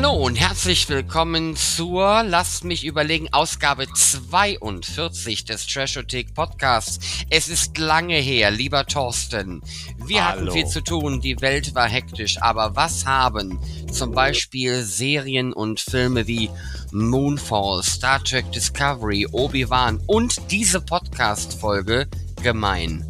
Hallo und herzlich willkommen zur, lasst mich überlegen, Ausgabe 42 des Trashothek Podcasts. Es ist lange her, lieber Thorsten. Wir Hallo. hatten viel zu tun, die Welt war hektisch, aber was haben zum Beispiel Serien und Filme wie Moonfall, Star Trek Discovery, Obi-Wan und diese Podcast-Folge gemein?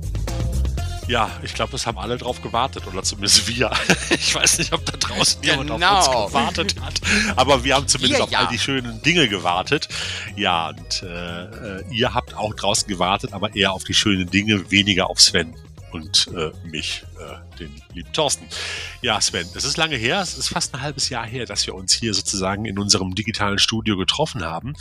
Ja, ich glaube, es haben alle drauf gewartet, oder zumindest wir. Ich weiß nicht, ob da draußen jemand Genau. auf uns gewartet hat, aber wir haben zumindest Wir auf ja. all die schönen Dinge gewartet. Ja, und äh, äh, ihr habt auch draußen gewartet, aber eher auf die schönen Dinge, weniger auf Sven und äh, mich, äh, den lieben Thorsten. Ja, Sven, es ist lange her, es ist fast ein halbes Jahr her, dass wir uns hier sozusagen in unserem digitalen Studio getroffen haben.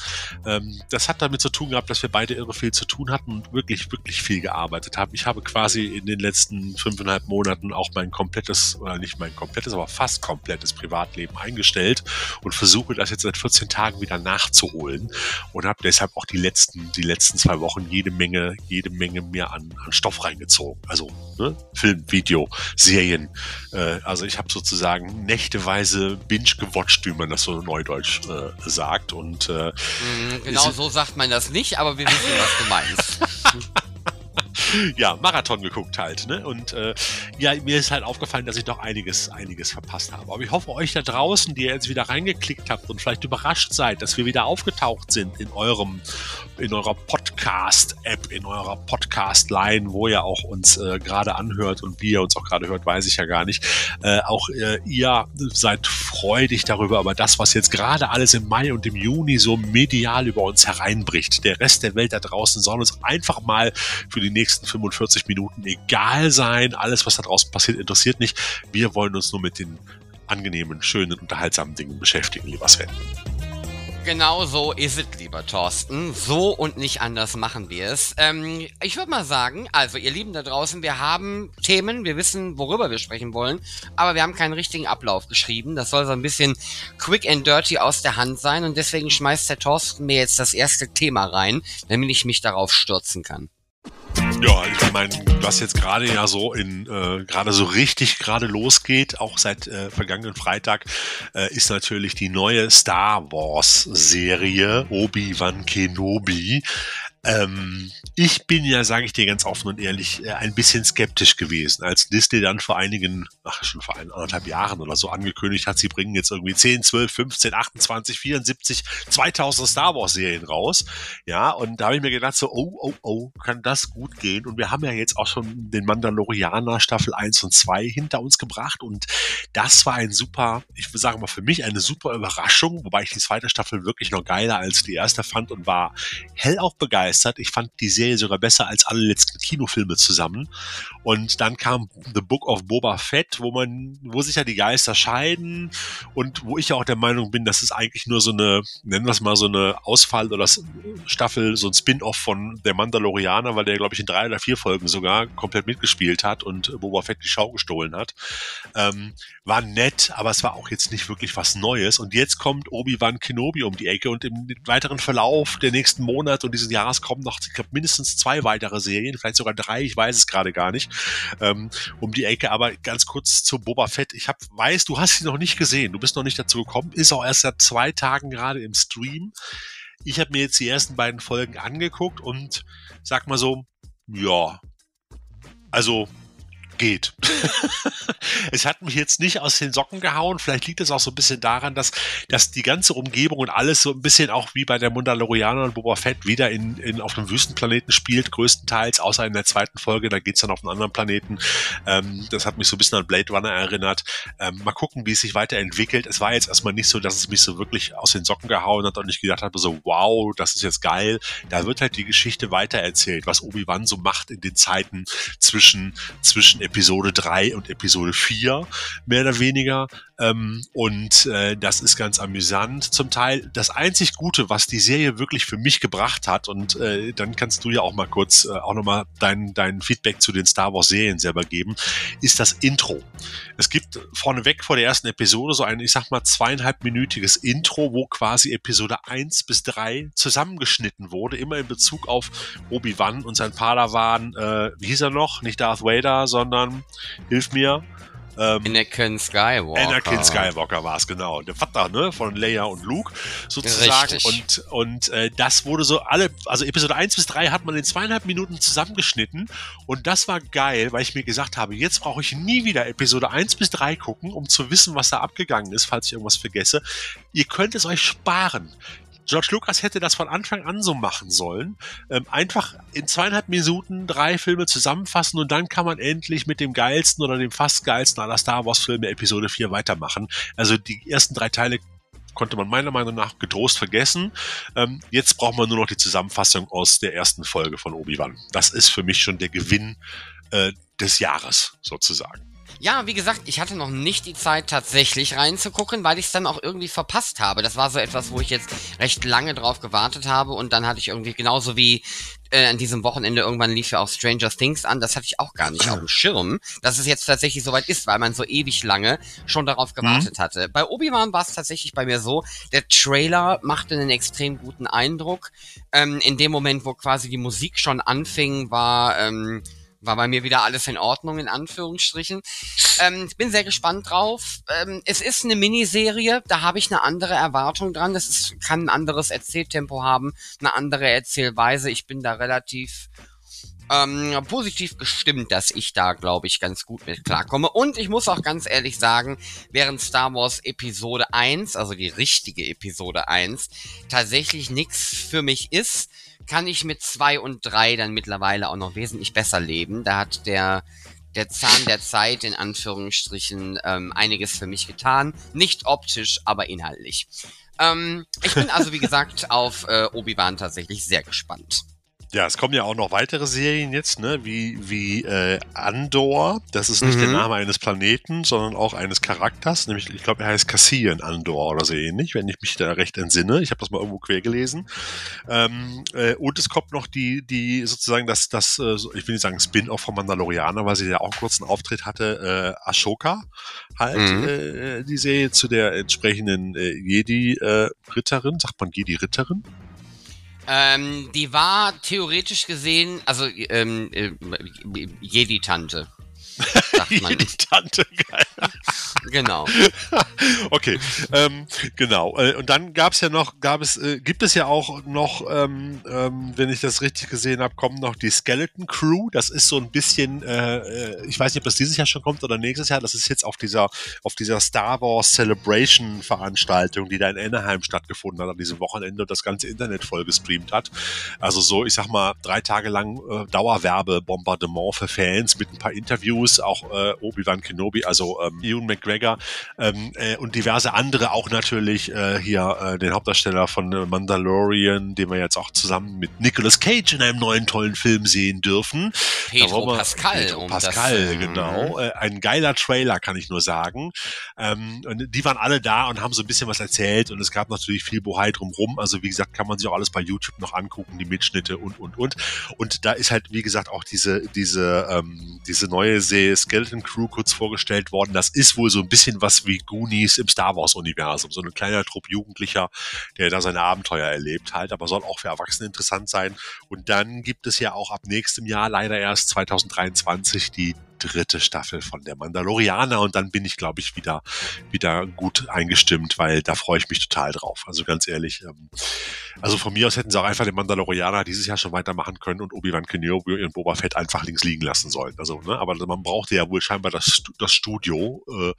Ähm, das hat damit zu tun gehabt, dass wir beide irre viel zu tun hatten und wirklich, wirklich viel gearbeitet haben. Ich habe quasi in den letzten fünfeinhalb Monaten auch mein komplettes, oder nicht mein komplettes, aber fast komplettes Privatleben eingestellt und versuche das jetzt seit 14 Tagen wieder nachzuholen und habe deshalb auch die letzten, die letzten zwei Wochen jede Menge, jede Menge mehr an, an Stoff reingezogen. Also ne? Film, Video, Serien. Äh, also ich habe sozusagen nächteweise binge-gewatcht, wie man das so neudeutsch äh, sagt. Und äh, Mm, Genau so sagt man das nicht, aber wir wissen, was du meinst. ja, Marathon geguckt halt. Ne? Und äh, ja, mir ist halt aufgefallen, dass ich doch einiges, einiges verpasst habe. Aber ich hoffe, euch da draußen, die ihr jetzt wieder reingeklickt habt und vielleicht überrascht seid, dass wir wieder aufgetaucht sind in eurem, in eurer Podcast-App, in eurer Podcast-Line, wo ihr auch uns äh, gerade anhört und wie ihr uns auch gerade hört, weiß ich ja gar nicht. Äh, auch äh, ihr seid freudig darüber, aber das, was jetzt gerade alles im Mai und im Juni so medial über uns hereinbricht, der Rest der Welt da draußen soll uns einfach mal für die nächsten 45 Minuten egal sein. Alles, was da draußen passiert, interessiert nicht. Wir wollen uns nur mit den angenehmen, schönen, unterhaltsamen Dingen beschäftigen, lieber Sven. Genau so ist es, lieber Thorsten. So und nicht anders machen wir es. Ähm, ich würde mal sagen, also ihr Lieben da draußen, wir haben Themen, wir wissen, worüber wir sprechen wollen, aber wir haben keinen richtigen Ablauf geschrieben. Das soll so ein bisschen quick and dirty aus der Hand sein und deswegen schmeißt der Thorsten mir jetzt das erste Thema rein, damit ich mich darauf stürzen kann. Ja, ich meine, was jetzt gerade ja so in äh, gerade so richtig gerade losgeht, auch seit äh, vergangenen Freitag, äh, ist natürlich die neue Star Wars Serie Obi-Wan Kenobi. Ähm, ich bin ja, sage ich dir ganz offen und ehrlich, äh, ein bisschen skeptisch gewesen, als Disney dann vor einigen, ach schon vor ein, anderthalb Jahren oder so angekündigt hat, sie bringen jetzt irgendwie 10, 12, 15, 28, 74, 2000 Star Wars Serien raus. Ja, und da habe ich mir gedacht so, oh, oh, oh, kann das gut gehen? Und wir haben ja jetzt auch schon den Mandalorianer Staffel 1 und 2 hinter uns gebracht und das war ein super, ich würde sagen mal für mich eine super Überraschung, wobei ich die zweite Staffel wirklich noch geiler als die erste fand und war hellauf begeistert. Ich fand die Serie sogar besser als alle letzten Kinofilme zusammen. Und dann kam The Book of Boba Fett, wo man, wo sich ja die Geister scheiden und wo ich ja auch der Meinung bin, dass es eigentlich nur so eine, nennen wir es mal so eine Ausfall oder Staffel, so ein Spin-off von der Mandalorianer, weil der, glaube ich, in drei oder vier Folgen sogar komplett mitgespielt hat und Boba Fett die Schau gestohlen hat. Ähm, war nett, aber es war auch jetzt nicht wirklich was Neues. Und jetzt kommt Obi-Wan Kenobi um die Ecke und im weiteren Verlauf der nächsten Monate und dieses Jahres kommen noch, ich glaube, mindestens zwei weitere Serien, vielleicht sogar drei, ich weiß es gerade gar nicht, ähm, um die Ecke. Aber ganz kurz zu Boba Fett. Ich hab, weiß, du hast sie noch nicht gesehen, du bist noch nicht dazu gekommen, ist auch erst seit zwei Tagen gerade im Stream. Ich habe mir jetzt die ersten beiden Folgen angeguckt und sag mal so, ja, also geht. es hat mich jetzt nicht aus den Socken gehauen. Vielleicht liegt es auch so ein bisschen daran, dass, dass die ganze Umgebung und alles so ein bisschen auch wie bei der Mandalorianer und Boba Fett wieder in, in, auf einem Wüstenplaneten spielt, größtenteils, außer in der zweiten Folge, da geht's dann auf einen anderen Planeten. Ähm, das hat mich so ein bisschen an Blade Runner erinnert. Ähm, mal gucken, wie es sich weiterentwickelt. Es war jetzt erstmal nicht so, dass es mich so wirklich aus den Socken gehauen hat und ich gedacht habe, so wow, das ist jetzt geil. Da wird halt die Geschichte weitererzählt, was Obi-Wan so macht in den Zeiten zwischen, zwischen Episode 3 und Episode 4, mehr oder weniger. Ähm, und äh, das ist ganz amüsant zum Teil. Das einzig Gute, was die Serie wirklich für mich gebracht hat, und äh, dann kannst du ja auch mal kurz äh, auch nochmal dein, dein Feedback zu den Star Wars Serien selber geben, ist das Intro. Es gibt vorneweg vor der ersten Episode so ein, ich sag mal, zweieinhalbminütiges Intro, wo quasi Episode 1 bis 3 zusammengeschnitten wurde, immer in Bezug auf Obi-Wan und sein Padawan, äh, wie hieß er noch? Nicht Darth Vader, sondern, hilf mir, Ähm, Anakin Skywalker. Anakin Skywalker war es, genau. Der Vater ne, von Leia und Luke sozusagen. Richtig. Und, und äh, das wurde so alle, also Episode 1 bis 3 hat man in zweieinhalb Minuten zusammengeschnitten. Und das war geil, weil ich mir gesagt habe, jetzt brauche ich nie wieder Episode 1 bis 3 gucken, um zu wissen, was da abgegangen ist, falls ich irgendwas vergesse. Ihr könnt es euch sparen. George Lucas hätte das von Anfang an so machen sollen. Ähm, einfach in zweieinhalb Minuten drei Filme zusammenfassen und dann kann man endlich mit dem geilsten oder dem fast geilsten aller Star Wars Filme Episode 4 weitermachen. Also die ersten drei Teile konnte man meiner Meinung nach getrost vergessen. Ähm, jetzt braucht man nur noch die Zusammenfassung aus der ersten Folge von Obi-Wan. Das ist für mich schon der Gewinn äh, des Jahres sozusagen. Ja, wie gesagt, ich hatte noch nicht die Zeit tatsächlich reinzugucken, weil ich es dann auch irgendwie verpasst habe. Das war so etwas, wo ich jetzt recht lange drauf gewartet habe und dann hatte ich irgendwie genauso wie äh, an diesem Wochenende irgendwann lief ja auch Stranger Things an, das hatte ich auch gar nicht auf dem Schirm, dass es jetzt tatsächlich soweit ist, weil man so ewig lange schon darauf gewartet mhm. hatte. Bei Obi-Wan war es tatsächlich bei mir so, der Trailer machte einen extrem guten Eindruck. Ähm, in dem Moment, wo quasi die Musik schon anfing, war ähm, war bei mir wieder alles in Ordnung, in Anführungsstrichen. Ähm, ich bin sehr gespannt drauf. Ähm, es ist eine Miniserie, da habe ich eine andere Erwartung dran. Das ist, kann ein anderes Erzähltempo haben, eine andere Erzählweise. Ich bin da relativ ähm, positiv gestimmt, dass ich da, glaube ich, ganz gut mit klarkomme. Und ich muss auch ganz ehrlich sagen, während Star Wars Episode 1, also die richtige Episode 1, tatsächlich nichts für mich ist, kann ich mit zwei und drei dann mittlerweile auch noch wesentlich besser leben. Da hat der der Zahn der Zeit in Anführungsstrichen ähm, einiges für mich getan. Nicht optisch, aber inhaltlich. Ähm, ich bin also, wie gesagt, auf äh, Obi-Wan tatsächlich sehr gespannt. Ja, es kommen ja auch noch weitere Serien jetzt, ne? wie, wie äh, Andor. Das ist nicht mhm. der Name eines Planeten, sondern auch eines Charakters. Nämlich, ich glaube, er heißt Cassian Andor oder so ähnlich, wenn ich mich da recht entsinne. Ich habe das mal irgendwo quer gelesen. Ähm, äh, und es kommt noch die, die sozusagen das, das äh, ich will nicht sagen Spin-off von Mandalorianer, weil sie ja auch kurz einen Auftritt hatte. Äh, Ashoka halt, mhm. äh, die Serie zu der entsprechenden äh, Jedi-Ritterin. Äh, sagt man Jedi-Ritterin? Ähm, die war theoretisch gesehen, also ähm, äh, Jedi-Tante. Jedi-Tante, geil. genau. okay, ähm, genau. Äh, und dann gab es ja noch, gab es, äh, gibt es ja auch noch, ähm, ähm, wenn ich das richtig gesehen habe, kommen noch die Skeleton Crew. Das ist so ein bisschen, äh, äh, ich weiß nicht, ob das dieses Jahr schon kommt oder nächstes Jahr. Das ist jetzt auf dieser, auf dieser Star Wars Celebration Veranstaltung, die da in Anaheim stattgefunden hat, an diesem Wochenende und das ganze Internet voll gestreamt hat. Also so, ich sag mal, drei Tage lang äh, Dauerwerbebombardement für Fans mit ein paar Interviews, auch äh, Obi-Wan Kenobi, also ähm, Ewan McGregor ähm, äh, und diverse andere auch natürlich äh, hier äh, den Hauptdarsteller von Mandalorian, den wir jetzt auch zusammen mit Nicolas Cage in einem neuen tollen Film sehen dürfen. Pedro wir, Pascal. Pedro um Pascal, das, genau. Äh, ein geiler Trailer, kann ich nur sagen. Ähm, und die waren alle da und haben so ein bisschen was erzählt und es gab natürlich viel Bohai drumrum. Also wie gesagt, kann man sich auch alles bei YouTube noch angucken, die Mitschnitte und und und. Und da ist halt, wie gesagt, auch diese, diese, ähm, diese neue Serie Skeleton Crew kurz vorgestellt worden. Das ist wohl so ein bisschen was wie Goonies im Star Wars-Universum. So ein kleiner Trupp Jugendlicher, der da seine Abenteuer erlebt halt, aber soll auch für Erwachsene interessant sein. Und dann gibt es ja auch ab nächstem Jahr, leider erst 2023, die dritte Staffel von der Mandalorianer und dann bin ich, glaube ich, wieder, wieder gut eingestimmt, weil da freue ich mich total drauf. Also ganz ehrlich, ähm, also von mir aus hätten sie auch einfach den Mandalorianer dieses Jahr schon weitermachen können und Obi-Wan Kenobi und Boba Fett einfach links liegen lassen sollen. Also, ne, aber man brauchte ja wohl scheinbar das, das Studio, äh,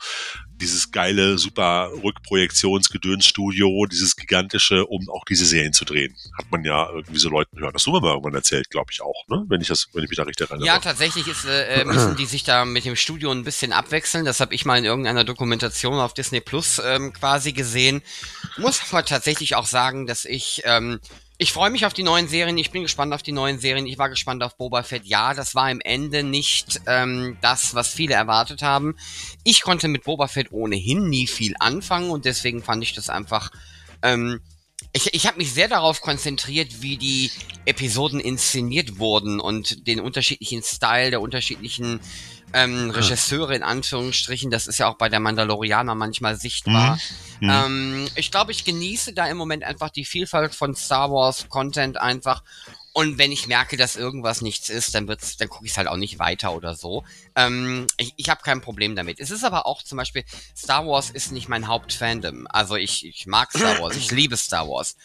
dieses geile, super Rückprojektionsgedönsstudio, dieses gigantische, um auch diese Serien zu drehen. Hat man ja irgendwie so Leuten hören. Das haben wir mal irgendwann erzählt, glaube ich auch, ne? Wenn ich das, wenn ich mich da richtig erinnere. Ja, tatsächlich ist, äh, müssen die sich da mit dem Studio ein bisschen abwechseln. Das habe ich mal in irgendeiner Dokumentation auf Disney Plus ähm, quasi gesehen. Muss aber tatsächlich auch sagen, dass ich ähm, ich freue mich auf die neuen Serien, ich bin gespannt auf die neuen Serien, ich war gespannt auf Boba Fett. Ja, das war im Ende nicht ähm, das, was viele erwartet haben. Ich konnte mit Boba Fett ohnehin nie viel anfangen und deswegen fand ich das einfach ähm, ich, ich habe mich sehr darauf konzentriert, wie die Episoden inszeniert wurden und den unterschiedlichen Style der unterschiedlichen ähm, Regisseure in Anführungsstrichen. Das ist ja auch bei der Mandalorianer manchmal sichtbar. Mhm. Mhm. Ähm, ich glaube, ich genieße da im Moment einfach die Vielfalt von Star Wars Content einfach Und wenn ich merke, dass irgendwas nichts ist, dann wird's, dann gucke ich halt auch nicht weiter oder so. Ähm, ich ich habe kein Problem damit. Es ist aber auch zum Beispiel, Star Wars ist nicht mein Hauptfandom. Also ich, ich mag Star Wars, ich liebe Star Wars.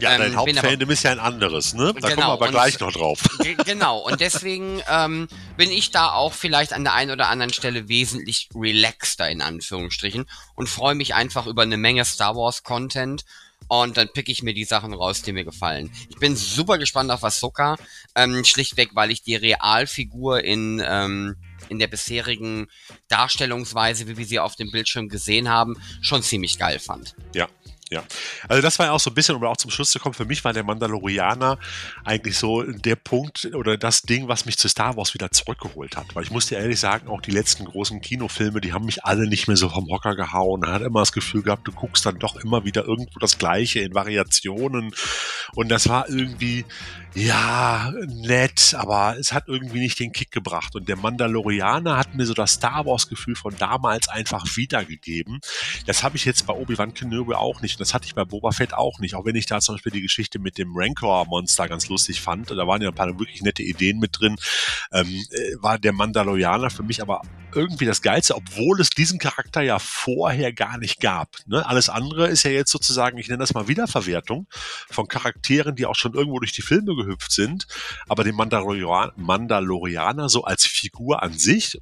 Ja, ähm, dein Hauptfandom ist ja ein anderes, ne? Da genau, kommen wir aber gleich noch drauf. Genau, und deswegen ähm, bin ich da auch vielleicht an der einen oder anderen Stelle wesentlich relaxter in Anführungsstrichen und freue mich einfach über eine Menge Star Wars Content und dann pick ich mir die Sachen raus, die mir gefallen. Ich bin super gespannt auf Ahsoka, ähm, schlichtweg, weil ich die Realfigur in ähm, in der bisherigen Darstellungsweise, wie wir sie auf dem Bildschirm gesehen haben, schon ziemlich geil fand. Ja, ja, also das war ja auch so ein bisschen, um auch zum Schluss zu kommen, für mich war der Mandalorianer eigentlich so der Punkt oder das Ding, was mich zu Star Wars wieder zurückgeholt hat. Weil ich muss dir ehrlich sagen, auch die letzten großen Kinofilme, die haben mich alle nicht mehr so vom Hocker gehauen. Man hat immer das Gefühl gehabt, du guckst dann doch immer wieder irgendwo das Gleiche in Variationen. Und das war irgendwie, ja, nett, aber es hat irgendwie nicht den Kick gebracht. Und der Mandalorianer hat mir so das Star Wars-Gefühl von damals einfach wiedergegeben. Das habe ich jetzt bei Obi-Wan Kenobi auch nicht das hatte ich bei Boba Fett auch nicht. Auch wenn ich da zum Beispiel die Geschichte mit dem Rancor-Monster ganz lustig fand. Da waren ja ein paar wirklich nette Ideen mit drin. Ähm, äh, war der Mandalorianer für mich aber irgendwie das Geilste, obwohl es diesen Charakter ja vorher gar nicht gab. Ne? Alles andere ist ja jetzt sozusagen, ich nenne das mal Wiederverwertung von Charakteren, die auch schon irgendwo durch die Filme gehüpft sind. Aber den Mandalorian Mandalorianer so als Figur an sich,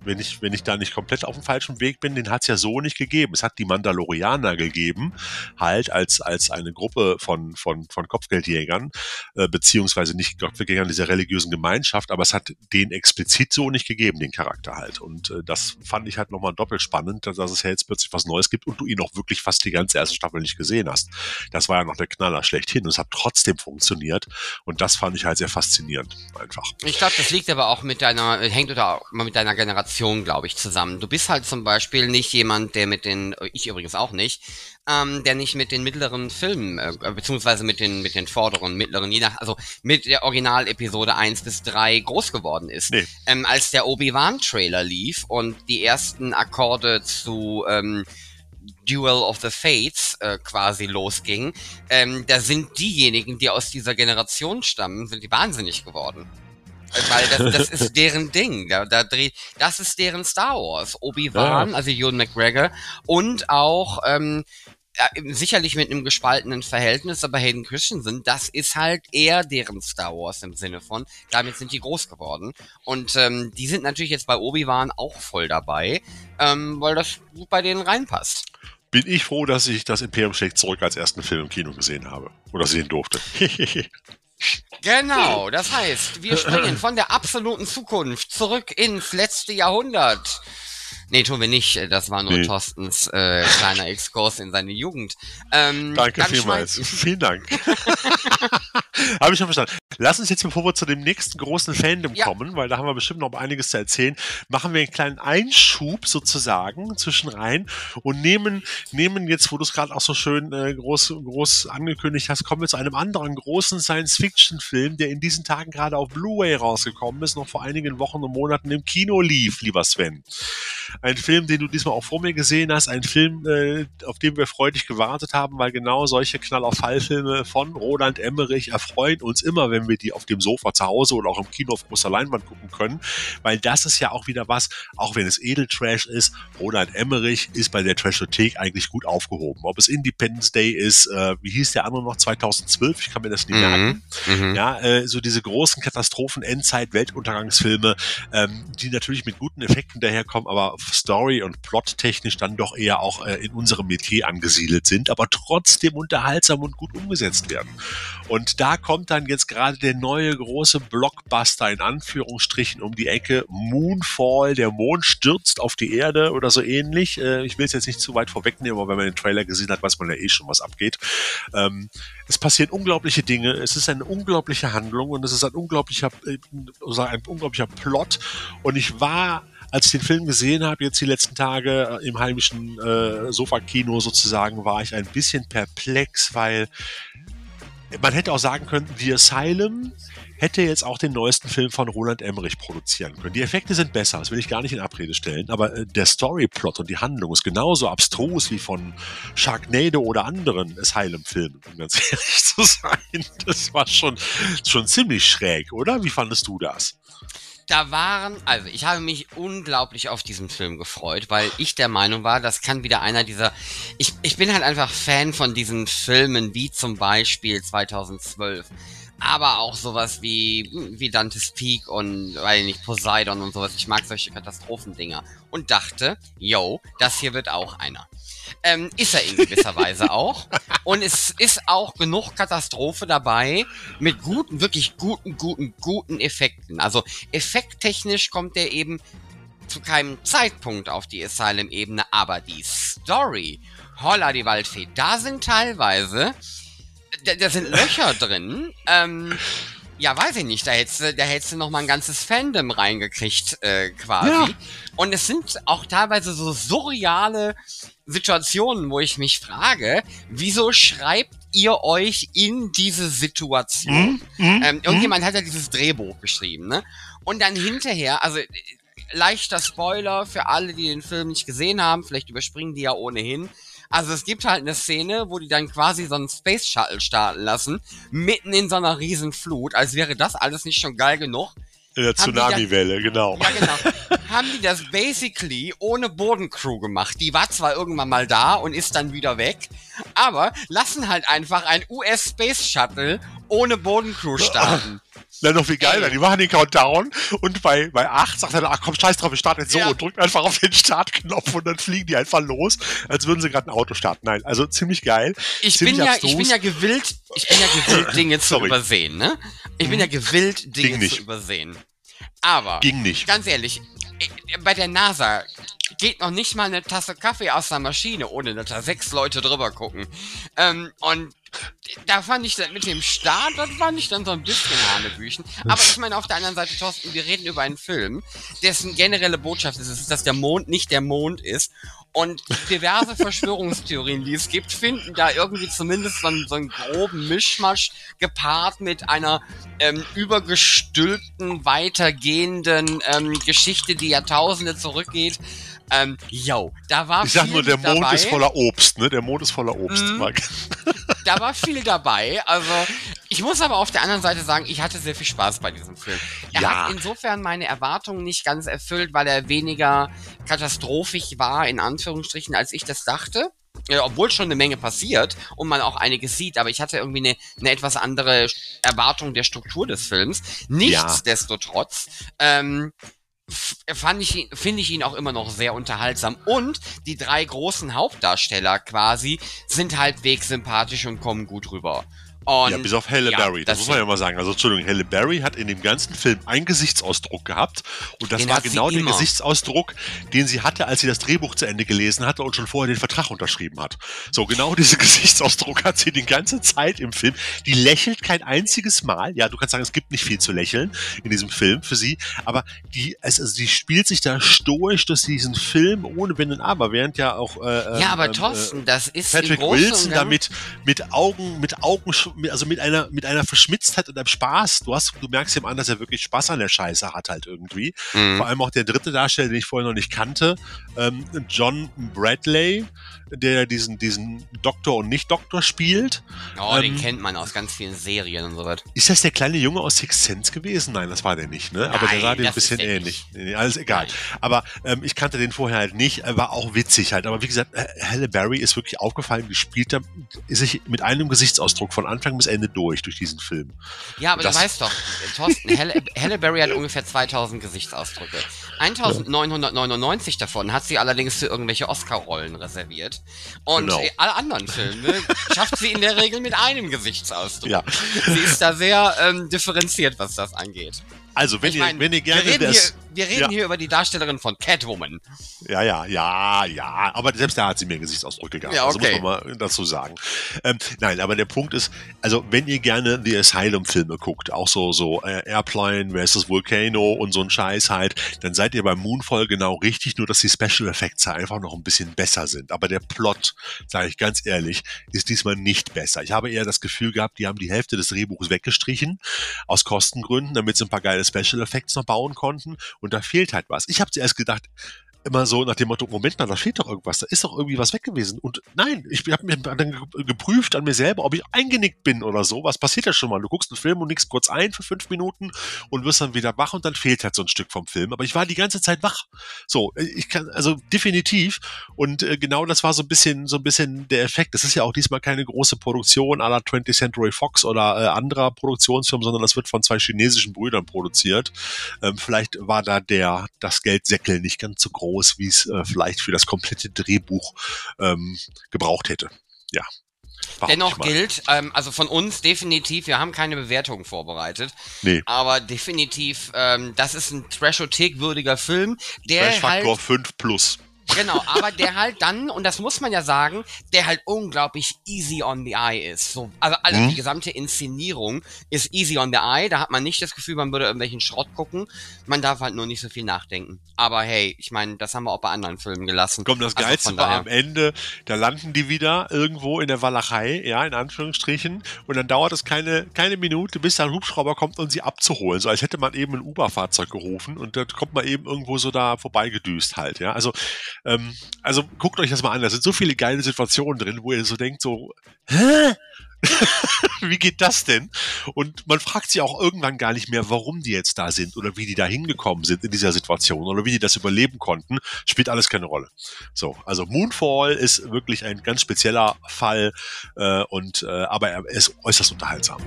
wenn ich, wenn ich da nicht komplett auf dem falschen Weg bin, den hat es ja so nicht gegeben. Es hat die Mandalorianer gegeben, halt als, als eine Gruppe von, von, von Kopfgeldjägern, äh, beziehungsweise nicht Kopfgeldjägern dieser religiösen Gemeinschaft, aber es hat den explizit so nicht gegeben, den Charakter halt. Und äh, das fand ich halt nochmal doppelt spannend, dass es ja jetzt plötzlich was Neues gibt und du ihn auch wirklich fast die ganze erste Staffel nicht gesehen hast. Das war ja noch der Knaller schlechthin und es hat trotzdem funktioniert und das fand ich halt sehr faszinierend einfach. Ich glaube, das liegt aber auch mit deiner, hängt mit deiner Generation, glaube ich, zusammen. Du bist halt zum Beispiel nicht jemand, der mit den, ich übrigens auch nicht, ähm, der nicht mit den mittleren Filmen, äh, beziehungsweise mit den, mit den vorderen, mittleren, je nach, also mit der Original-Episode 1 bis 3 groß geworden ist. Nee. Ähm, als der Obi-Wan-Trailer lief und die ersten Akkorde zu ähm, Duel of the Fates äh, quasi losging, ähm, da sind diejenigen, die aus dieser Generation stammen, sind die wahnsinnig geworden. Weil das, das ist deren Ding. Da, da dreht, das ist deren Star Wars. Obi-Wan, ja. also Ewan McGregor und auch ähm, sicherlich mit einem gespaltenen Verhältnis, aber Hayden Christensen, das ist halt eher deren Star Wars im Sinne von, damit sind die groß geworden. Und ähm, die sind natürlich jetzt bei Obi-Wan auch voll dabei, ähm, weil das gut bei denen reinpasst. Bin ich froh, dass ich das Imperium schlägt zurück als ersten Film im Kino gesehen habe. Oder sehen durfte. Genau, das heißt, wir springen von der absoluten Zukunft zurück ins letzte Jahrhundert. Nee, tun wir nicht. Das war nur nee. Thorstens äh, kleiner Exkurs in seine Jugend. Ähm, Danke vielmals. Vielen Dank. Habe ich schon verstanden. Lass uns jetzt, bevor wir zu dem nächsten großen Fandom ja. kommen, weil da haben wir bestimmt noch einiges zu erzählen, machen wir einen kleinen Einschub sozusagen zwischen rein und nehmen, nehmen jetzt, wo du es gerade auch so schön äh, groß, groß angekündigt hast, kommen wir zu einem anderen großen Science-Fiction-Film, der in diesen Tagen gerade auf Blu-ray rausgekommen ist, noch vor einigen Wochen und Monaten im Kino lief, lieber Sven. Ein Film, den du diesmal auch vor mir gesehen hast, ein Film, äh, auf den wir freudig gewartet haben, weil genau solche Knall-auf-Fall-Filme von Roland Emmerich erfreuen uns immer, wenn wir die auf dem Sofa zu Hause oder auch im Kino auf großer Leinwand gucken können, weil das ist ja auch wieder was, auch wenn es Edeltrash ist, Roland Emmerich ist bei der Trashothek eigentlich gut aufgehoben. Ob es Independence Day ist, äh, wie hieß der andere noch, 2012, ich kann mir das nicht merken. Mhm. Ja, äh, so diese großen Katastrophen, Endzeit, Weltuntergangsfilme, ähm, die natürlich mit guten Effekten daherkommen, aber Story- und Plot-technisch dann doch eher auch äh, in unserem Metier angesiedelt sind, aber trotzdem unterhaltsam und gut umgesetzt werden. Und da kommt dann jetzt gerade der neue große Blockbuster in Anführungsstrichen um die Ecke. Moonfall, der Mond stürzt auf die Erde oder so ähnlich. Äh, ich will es jetzt nicht zu weit vorwegnehmen, aber wenn man den Trailer gesehen hat, weiß man ja eh schon, was abgeht. Ähm, es passieren unglaubliche Dinge. Es ist eine unglaubliche Handlung und es ist ein unglaublicher, äh, ein unglaublicher Plot. Und ich war als ich den Film gesehen habe, jetzt die letzten Tage äh, im heimischen äh, Sofa-Kino sozusagen, war ich ein bisschen perplex, weil man hätte auch sagen können, The Asylum hätte jetzt auch den neuesten Film von Roland Emmerich produzieren können. Die Effekte sind besser, das will ich gar nicht in Abrede stellen, aber äh, der Storyplot und die Handlung ist genauso abstrus wie von Sharknado oder anderen Asylum-Filmen, um ganz ehrlich zu sein. Das war schon, schon ziemlich schräg, oder? Wie fandest du das? Da waren, also ich habe mich unglaublich auf diesen Film gefreut, weil ich der Meinung war, das kann wieder einer dieser, ich, ich bin halt einfach Fan von diesen Filmen, wie zum Beispiel 2012 aber auch sowas wie, wie Dante's Peak und, weiß ich nicht, Poseidon und sowas. Ich mag solche Katastrophendinger. Und dachte, yo, das hier wird auch einer. Ähm, ist er in gewisser Weise auch. Und es ist auch genug Katastrophe dabei mit guten, wirklich guten, guten, guten Effekten. Also effekttechnisch kommt er eben zu keinem Zeitpunkt auf die Asylum-Ebene, aber die Story, holla die Waldfee, da sind teilweise da, da sind Löcher drin. Ähm, ja, weiß ich nicht. Da hättest du, da hättest du noch mal ein ganzes Fandom reingekriegt, äh, quasi. Ja. Und es sind auch teilweise so surreale Situationen, wo ich mich frage, wieso schreibt ihr euch in diese Situation? Mm, mm, ähm, irgendjemand mm. hat ja dieses Drehbuch geschrieben, ne? Und dann hinterher, also leichter Spoiler für alle, die den Film nicht gesehen haben, vielleicht überspringen die ja ohnehin. Also es gibt halt eine Szene, wo die dann quasi so einen Space Shuttle starten lassen, mitten in so einer riesen Flut, als wäre das alles nicht schon geil genug. In der Tsunami-Welle, genau. Ja, genau. haben die das basically ohne Bodencrew gemacht. Die war zwar irgendwann mal da und ist dann wieder weg, aber lassen halt einfach ein US Space Shuttle ohne Bodencrew starten. Na, noch viel geiler. Die machen den Countdown und bei, bei 8 sagt er, ach komm, scheiß drauf, wir starten jetzt so ja. und drückt einfach auf den Startknopf und dann fliegen die einfach los, als würden sie gerade ein Auto starten. Nein, also ziemlich geil. Ich ziemlich bin ja, ich bin ja gewillt, ich bin ja gewillt, Dinge zu übersehen, ne? Ich bin ja gewillt, Dinge zu übersehen. Aber, Ging nicht. ganz ehrlich, bei der NASA geht noch nicht mal eine Tasse Kaffee aus der Maschine, ohne dass da sechs Leute drüber gucken. Ähm, und da fand ich mit dem Start, das fand ich dann so ein bisschen Hanebüchen. Aber ich meine, auf der anderen Seite, Thorsten, wir reden über einen Film, dessen generelle Botschaft ist, dass der Mond nicht der Mond ist. Und diverse Verschwörungstheorien, die es gibt, finden da irgendwie zumindest so einen, so einen groben Mischmasch gepaart mit einer ähm, übergestülpten, weitergehenden ähm, Geschichte, die Jahrtausende zurückgeht. Ähm, yo, da war Ich sag nur, der Mond dabei. ist voller Obst, ne? Der Mond ist voller Obst. Mm, da war viel dabei. Also, ich muss aber auf der anderen Seite sagen, ich hatte sehr viel Spaß bei diesem Film. Er ja. hat insofern meine Erwartungen nicht ganz erfüllt, weil er weniger katastrophisch war, in Anführungsstrichen, als ich das dachte. Ja, obwohl schon eine Menge passiert und man auch einiges sieht, aber ich hatte irgendwie eine, eine etwas andere Erwartung der Struktur des Films. Nichtsdestotrotz ähm, fand ich, finde ich ihn auch immer noch sehr unterhaltsam. Und die drei großen Hauptdarsteller quasi sind halbwegs sympathisch und kommen gut rüber. Und ja, bis auf Halle ja, Berry, das, das muss man ja mal sagen. Also, Entschuldigung, Halle Berry hat in dem ganzen Film einen Gesichtsausdruck gehabt. Und das war genau der Gesichtsausdruck, den sie hatte, als sie das Drehbuch zu Ende gelesen hatte und schon vorher den Vertrag unterschrieben hat. So, genau diesen Gesichtsausdruck hat sie die ganze Zeit im Film. Die lächelt kein einziges Mal. Ja, du kannst sagen, es gibt nicht viel zu lächeln in diesem Film für sie. Aber die, also, die spielt sich da stoisch durch diesen Film ohne Wenn und Aber, während ja auch, äh, Ja, aber ähm, Thorsten, äh, das ist Patrick Wilson damit mit Augen, mit Augen also mit einer, mit einer Verschmitztheit und einem Spaß. Du hast, du merkst ihm an, dass er wirklich Spaß an der Scheiße hat halt irgendwie. Mhm. Vor allem auch der dritte Darsteller, den ich vorher noch nicht kannte, ähm, John Bradley, der diesen, diesen Doktor und Nicht-Doktor spielt. Oh, ähm, den kennt man aus ganz vielen Serien und so was. Ist das der kleine Junge aus Six Sense gewesen? Nein, das war der nicht, ne? Aber der sah dem ein bisschen ähnlich. Nee, alles egal. Nein. Aber ähm, ich kannte den vorher halt nicht, war auch witzig halt. Aber wie gesagt, Halle Berry ist wirklich aufgefallen, gespielt hat, sich mit einem Gesichtsausdruck von Anfang bis Ende durch, durch diesen Film. Ja, aber das, du weißt doch, Thorsten, Halle, Halle Berry hat ungefähr 2000 Gesichtsausdrücke. 1999 davon hat sie allerdings für irgendwelche Oscar-Rollen reserviert. Und genau. alle anderen Filme schafft sie in der Regel mit einem Gesichtsausdruck. Ja. Sie ist da sehr ähm, differenziert, was das angeht. Also, wenn, Ich ihr, mein, wenn ihr gerne wir reden, hier, das. wir reden Ja. hier über die Darstellerin von Catwoman. Ja, ja, ja, ja. Aber selbst da hat sie mir Gesichtsausdrücke gehabt. Ja, Also okay. muss man mal dazu sagen. Ähm, nein, aber der Punkt ist, also wenn ihr gerne die Asylum-Filme guckt, auch so, so äh, Airplane versus Volcano und so ein Scheiß halt, dann seid ihr beim Moonfall genau richtig, nur dass die Special Effects einfach noch ein bisschen besser sind. Aber der Plot, sage ich ganz ehrlich, ist diesmal nicht besser. Ich habe eher das Gefühl gehabt, die haben die Hälfte des Drehbuchs weggestrichen, aus Kostengründen, damit sie ein paar geile Special Effects noch bauen konnten. Und da fehlt halt was. Ich habe zuerst gedacht, immer so nach dem Motto, Moment mal, da fehlt doch irgendwas, da ist doch irgendwie was weg gewesen. Und nein, ich habe mir dann ge- geprüft an mir selber, ob ich eingenickt bin oder so. Was passiert ja schon mal? Du guckst einen Film und nickst kurz ein für fünf Minuten und wirst dann wieder wach und dann fehlt halt so ein Stück vom Film. Aber ich war die ganze Zeit wach. So, ich kann, also definitiv. Und äh, genau das war so ein bisschen, so ein bisschen der Effekt. Das ist ja auch diesmal keine große Produktion la 20th Century Fox oder äh, anderer Produktionsfirmen, sondern das wird von zwei chinesischen Brüdern produziert. Ähm, vielleicht war da der, das Geldsäckel nicht ganz so groß, wie es äh, vielleicht für das komplette Drehbuch ähm, gebraucht hätte. Ja. Dennoch gilt, ähm, also von uns definitiv, wir haben keine Bewertung vorbereitet, Nee. aber definitiv, ähm, das ist ein Trashothek-würdiger Film, der Faktor halt, 5 plus. Genau, aber der halt dann, und das muss man ja sagen, der halt unglaublich easy on the eye ist. So, also alle, Mhm. die gesamte Inszenierung ist easy on the eye, da hat man nicht das Gefühl, man würde irgendwelchen Schrott gucken, man darf halt nur nicht so viel nachdenken. Aber hey, ich meine, das haben wir auch bei anderen Filmen gelassen. Komm, das Also Geilste war am Ende, da landen die wieder irgendwo in der Walachei, ja, in Anführungsstrichen, und dann dauert es keine, keine Minute, bis da ein Hubschrauber kommt, um sie abzuholen. So als hätte man eben ein Uber-Fahrzeug gerufen und dann kommt man eben irgendwo so da vorbeigedüst halt, ja. Also, ähm, also guckt euch das mal an, da sind so viele geile Situationen drin, wo ihr so denkt, so, hä? wie geht das denn? Und man fragt sich auch irgendwann gar nicht mehr, warum die jetzt da sind oder wie die da hingekommen sind in dieser Situation oder wie die das überleben konnten. Spielt alles keine Rolle. So, also Moonfall ist wirklich ein ganz spezieller Fall äh, und äh, aber er ist äußerst unterhaltsam.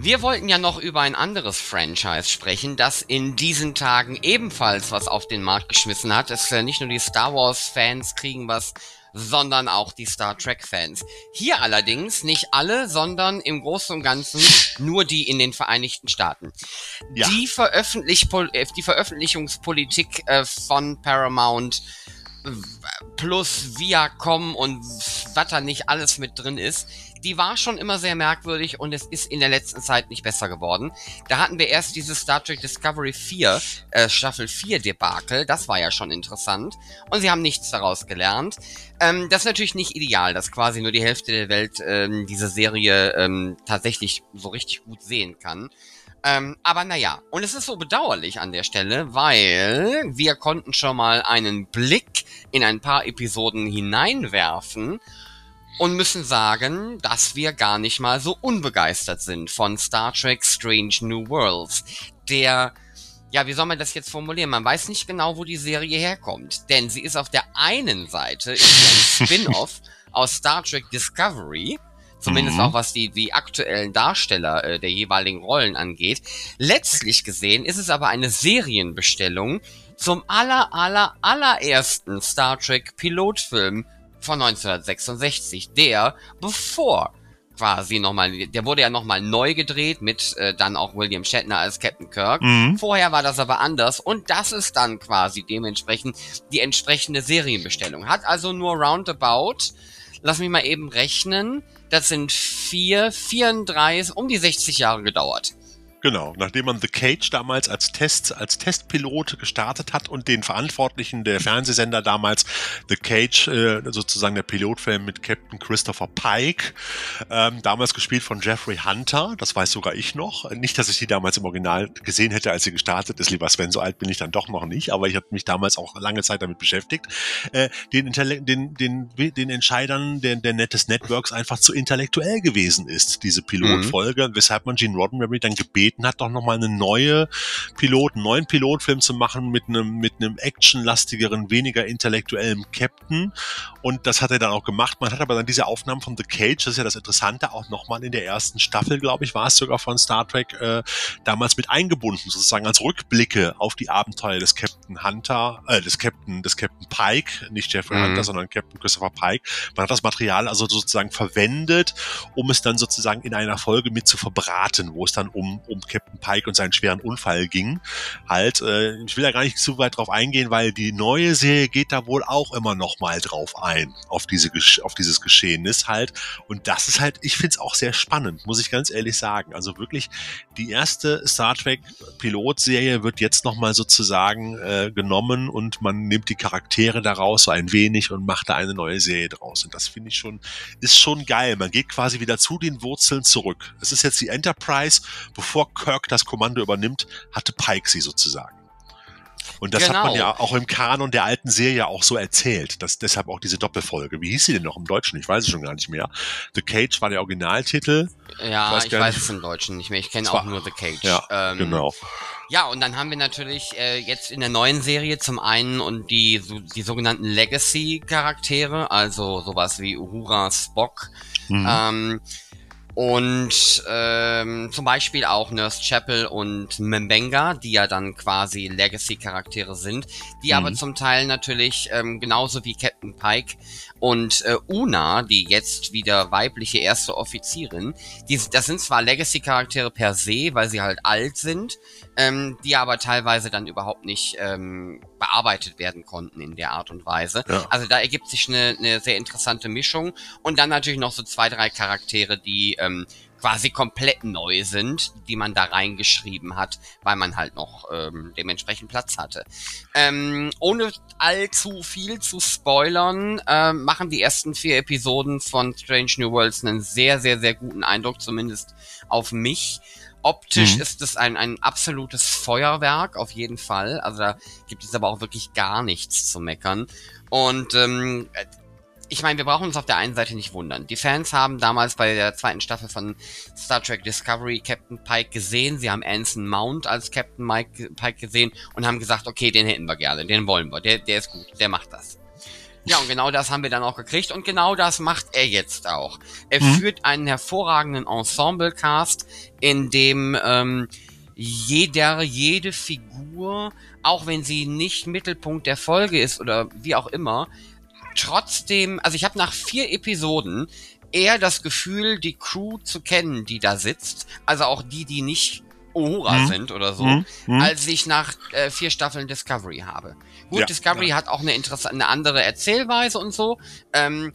Wir wollten ja noch über ein anderes Franchise sprechen, das in diesen Tagen ebenfalls was auf den Markt geschmissen hat. Es äh, nicht nur die Star Wars Fans kriegen was, sondern auch die Star Trek Fans. Hier allerdings nicht alle, sondern im Großen und Ganzen nur die in den Vereinigten Staaten. Ja. Die, Veröffentlich äh, die Veröffentlichungspolitik äh, von Paramount plus Viacom und was da nicht alles mit drin ist, die war schon immer sehr merkwürdig und es ist in der letzten Zeit nicht besser geworden. Da hatten wir erst dieses Star Trek Discovery 4, äh, Staffel 4 Debakel, das war ja schon interessant und sie haben nichts daraus gelernt. Ähm, das ist natürlich nicht ideal, dass quasi nur die Hälfte der Welt ähm, diese Serie ähm, tatsächlich so richtig gut sehen kann. Ähm, aber naja, und es ist so bedauerlich an der Stelle, weil wir konnten schon mal einen Blick in ein paar Episoden hineinwerfen und müssen sagen, dass wir gar nicht mal so unbegeistert sind von Star Trek Strange New Worlds. Der, ja, wie soll man das jetzt formulieren? Man weiß nicht genau, wo die Serie herkommt. Denn sie ist auf der einen Seite ein Spin-off aus Star Trek Discovery. Zumindest Mhm. auch was die, die aktuellen Darsteller äh, der jeweiligen Rollen angeht. Letztlich gesehen ist es aber eine Serienbestellung zum aller, aller, allerersten Star Trek Pilotfilm von 1966, der bevor quasi nochmal, der wurde ja nochmal neu gedreht mit äh, dann auch William Shatner als Captain Kirk. Mhm. Vorher war das aber anders und das ist dann quasi dementsprechend die entsprechende Serienbestellung. Hat also nur roundabout, lass mich mal eben rechnen, das sind vier, 34, um die 60 Jahre gedauert. Genau, nachdem man The Cage damals als Test, als Testpilot gestartet hat und den Verantwortlichen der Fernsehsender damals The Cage, äh, sozusagen der Pilotfilm mit Captain Christopher Pike, ähm, damals gespielt von Jeffrey Hunter, das weiß sogar ich noch. Nicht, dass ich die damals im Original gesehen hätte, als sie gestartet ist, lieber Sven, so alt bin ich dann doch noch nicht, aber ich habe mich damals auch lange Zeit damit beschäftigt, äh, den, Intelle den, den, den Entscheidern der, der Net des Networks einfach zu intellektuell gewesen ist, diese Pilotfolge, weshalb man Gene Roddenberry dann gebeten hat, doch nochmal eine neue Pilot, einen neuen Pilotfilm zu machen mit einem, mit einem actionlastigeren, weniger intellektuellen Captain. Und das hat er dann auch gemacht. Man hat aber dann diese Aufnahmen von The Cage, das ist ja das Interessante, auch nochmal in der ersten Staffel, glaube ich, war es sogar von Star Trek, äh, damals mit eingebunden, sozusagen als Rückblicke auf die Abenteuer des Captain Hunter, äh, des Captain, des Captain Pike, nicht Jeffrey Mhm. Hunter, sondern Captain Christopher Pike. Man hat das Material also sozusagen verwendet, um es dann sozusagen in einer Folge mit zu verbraten, wo es dann um, um um Captain Pike und seinen schweren Unfall ging. Halt, äh, ich will da gar nicht zu weit drauf eingehen, weil die neue Serie geht da wohl auch immer noch mal drauf ein, auf diese auf dieses Geschehnis halt. Und das ist halt, ich finde es auch sehr spannend, muss ich ganz ehrlich sagen. Also wirklich, die erste Star Trek Pilotserie wird jetzt noch mal sozusagen äh, genommen und man nimmt die Charaktere daraus so ein wenig und macht da eine neue Serie draus. Und das finde ich schon, ist schon geil. Man geht quasi wieder zu den Wurzeln zurück. Es ist jetzt die Enterprise, bevor Kirk das Kommando übernimmt, hatte Pike sie sozusagen. Und das genau. hat man ja genau. auch im Kanon der alten Serie auch so erzählt. Dass deshalb auch diese Doppelfolge. Wie hieß sie denn noch im Deutschen? Ich weiß es schon gar nicht mehr. The Cage war der Originaltitel. Ja, ich weiß, ich weiß es im Deutschen nicht mehr. Ich kenne auch nur The Cage. Ja, ähm, genau. Ja, und dann haben wir natürlich äh, jetzt in der neuen Serie zum einen und die, so, die sogenannten Legacy-Charaktere, also sowas wie Uhura Spock. Mhm. Ähm, und ähm, zum Beispiel auch Nurse Chapel und Mbenga, die ja dann quasi Legacy-Charaktere sind, die mhm. aber zum Teil natürlich ähm, genauso wie Captain Pike und äh, Una, die jetzt wieder weibliche erste Offizierin, die, das sind zwar Legacy-Charaktere per se, weil sie halt alt sind, ähm, die aber teilweise dann überhaupt nicht ähm, bearbeitet werden konnten in der Art und Weise. Ja. Also da ergibt sich eine, eine sehr interessante Mischung und dann natürlich noch so zwei, drei Charaktere, die ähm, quasi komplett neu sind, die man da reingeschrieben hat, weil man halt noch ähm, dementsprechend Platz hatte. Ähm, ohne allzu viel zu spoilern, äh, machen die ersten vier Episoden von Strange New Worlds einen sehr, sehr, sehr guten Eindruck, zumindest auf mich. Optisch mhm. ist es ein, ein absolutes Feuerwerk, auf jeden Fall. Also da gibt es aber auch wirklich gar nichts zu meckern. Und ähm, ich meine, wir brauchen uns auf der einen Seite nicht wundern. Die Fans haben damals bei der zweiten Staffel von Star Trek Discovery Captain Pike gesehen. Sie haben Anson Mount als Captain Mike, Pike gesehen und haben gesagt, okay, den hätten wir gerne, den wollen wir, der, der ist gut, der macht das. Ja, und genau das haben wir dann auch gekriegt und genau das macht er jetzt auch. Er mhm. führt einen hervorragenden Ensemble-Cast, in dem ähm, jeder, jede Figur, auch wenn sie nicht Mittelpunkt der Folge ist oder wie auch immer, trotzdem, also ich habe nach vier Episoden eher das Gefühl, die Crew zu kennen, die da sitzt, also auch die, die nicht Uhura hm. sind oder so, hm. Hm. als ich nach äh, vier Staffeln Discovery habe. Gut, ja, Discovery ja. hat auch eine eine andere Erzählweise und so. Ähm,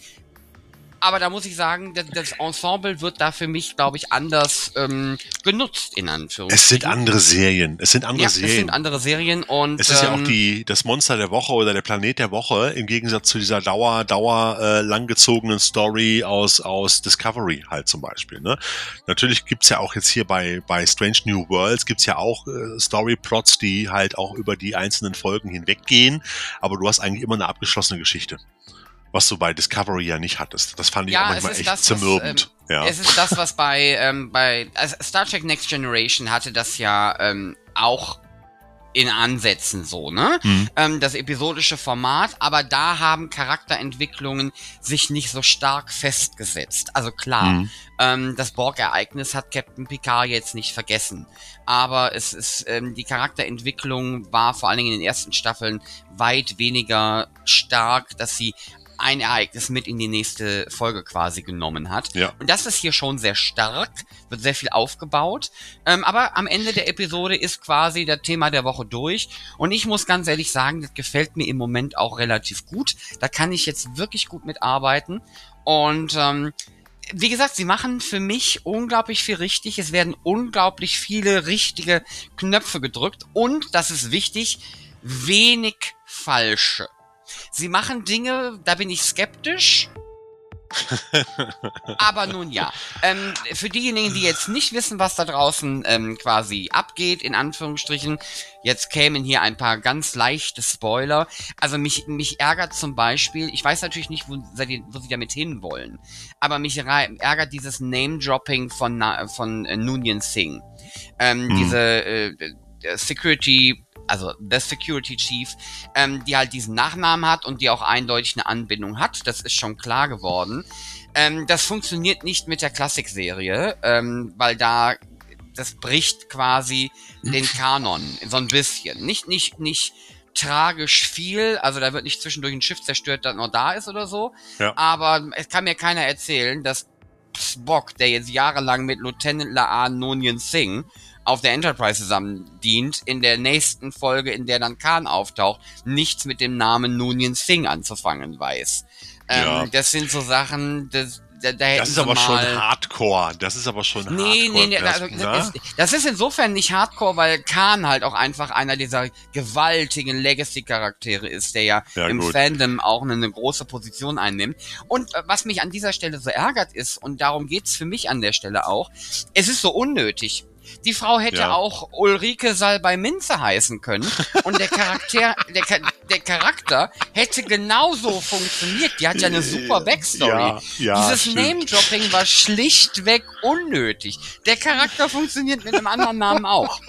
aber da muss ich sagen, das, das Ensemble wird da für mich, glaube ich, anders ähm, genutzt, in Anführungszeichen. Es sind andere Serien. Es sind andere ja, Serien. Es sind andere Serien und. Es ist ja auch ähm, die, das Monster der Woche oder der Planet der Woche, im Gegensatz zu dieser Dauer, Dauer äh, langgezogenen Story aus, aus Discovery halt zum Beispiel. Ne? Natürlich gibt's ja auch jetzt hier bei, bei Strange New Worlds gibt's ja auch äh, Storyplots, die halt auch über die einzelnen Folgen hinweggehen, aber du hast eigentlich immer eine abgeschlossene Geschichte was du bei Discovery ja nicht hattest. Das fand ich ja, auch manchmal echt das, zermürbend. Was, ähm, ja. Es ist das, was bei, ähm, bei also Star Trek Next Generation hatte das ja ähm, auch in Ansätzen so, ne? Mhm. Ähm, das episodische Format, aber da haben Charakterentwicklungen sich nicht so stark festgesetzt. Also klar, mhm. ähm, das Borg-Ereignis hat Captain Picard jetzt nicht vergessen, aber es ist ähm, die Charakterentwicklung war vor allen Dingen in den ersten Staffeln weit weniger stark, dass sie ein Ereignis mit in die nächste Folge quasi genommen hat. Ja. Und das ist hier schon sehr stark, wird sehr viel aufgebaut. Ähm, aber am Ende der Episode ist quasi der Thema der Woche durch. Und ich muss ganz ehrlich sagen, das gefällt mir im Moment auch relativ gut. Da kann ich jetzt wirklich gut mitarbeiten. Und ähm, wie gesagt, sie machen für mich unglaublich viel richtig. Es werden unglaublich viele richtige Knöpfe gedrückt. Und, das ist wichtig, wenig falsche. Sie machen Dinge, da bin ich skeptisch. Aber nun ja. Ähm, für diejenigen, die jetzt nicht wissen, was da draußen ähm, quasi abgeht, in Anführungsstrichen, jetzt kämen hier ein paar ganz leichte Spoiler. Also mich, mich ärgert zum Beispiel, ich weiß natürlich nicht, wo, wo sie damit hinwollen, aber mich ärgert dieses Name-Dropping von, von äh, Nunyan Singh. Ähm, mhm. Diese äh, Security also The Security Chief, ähm, die halt diesen Nachnamen hat und die auch eindeutig eine Anbindung hat. Das ist schon klar geworden. Ähm, das funktioniert nicht mit der Klassikserie, ähm, weil da das bricht quasi den Kanon so ein bisschen. Nicht, nicht, nicht tragisch viel, also da wird nicht zwischendurch ein Schiff zerstört, das noch da ist oder so. Ja. Aber es kann mir keiner erzählen, dass Spock, der jetzt jahrelang mit Lieutenant Laan Nonien Singh auf der Enterprise zusammen dient, in der nächsten Folge, in der dann Khan auftaucht, nichts mit dem Namen Noonien Singh anzufangen weiß. Ähm, ja. Das sind so Sachen, das, da, da das ist aber schon Hardcore. Das ist aber schon nee, Hardcore. Nee, nee, also, das, ist, das ist insofern nicht Hardcore, weil Khan halt auch einfach einer dieser gewaltigen Legacy-Charaktere ist, der ja, ja im gut. Fandom auch eine, eine, große Position einnimmt. Und äh, was mich an dieser Stelle so ärgert ist, und darum geht's für mich an der Stelle auch, es ist so unnötig. Die Frau hätte ja. auch Ulrike Salbei Minze heißen können. Und der Charakter, der, der Charakter hätte genauso funktioniert. Die hat ja eine super Backstory. Ja, ja, Dieses Name-Dropping war schlichtweg unnötig. Der Charakter funktioniert mit einem anderen Namen auch.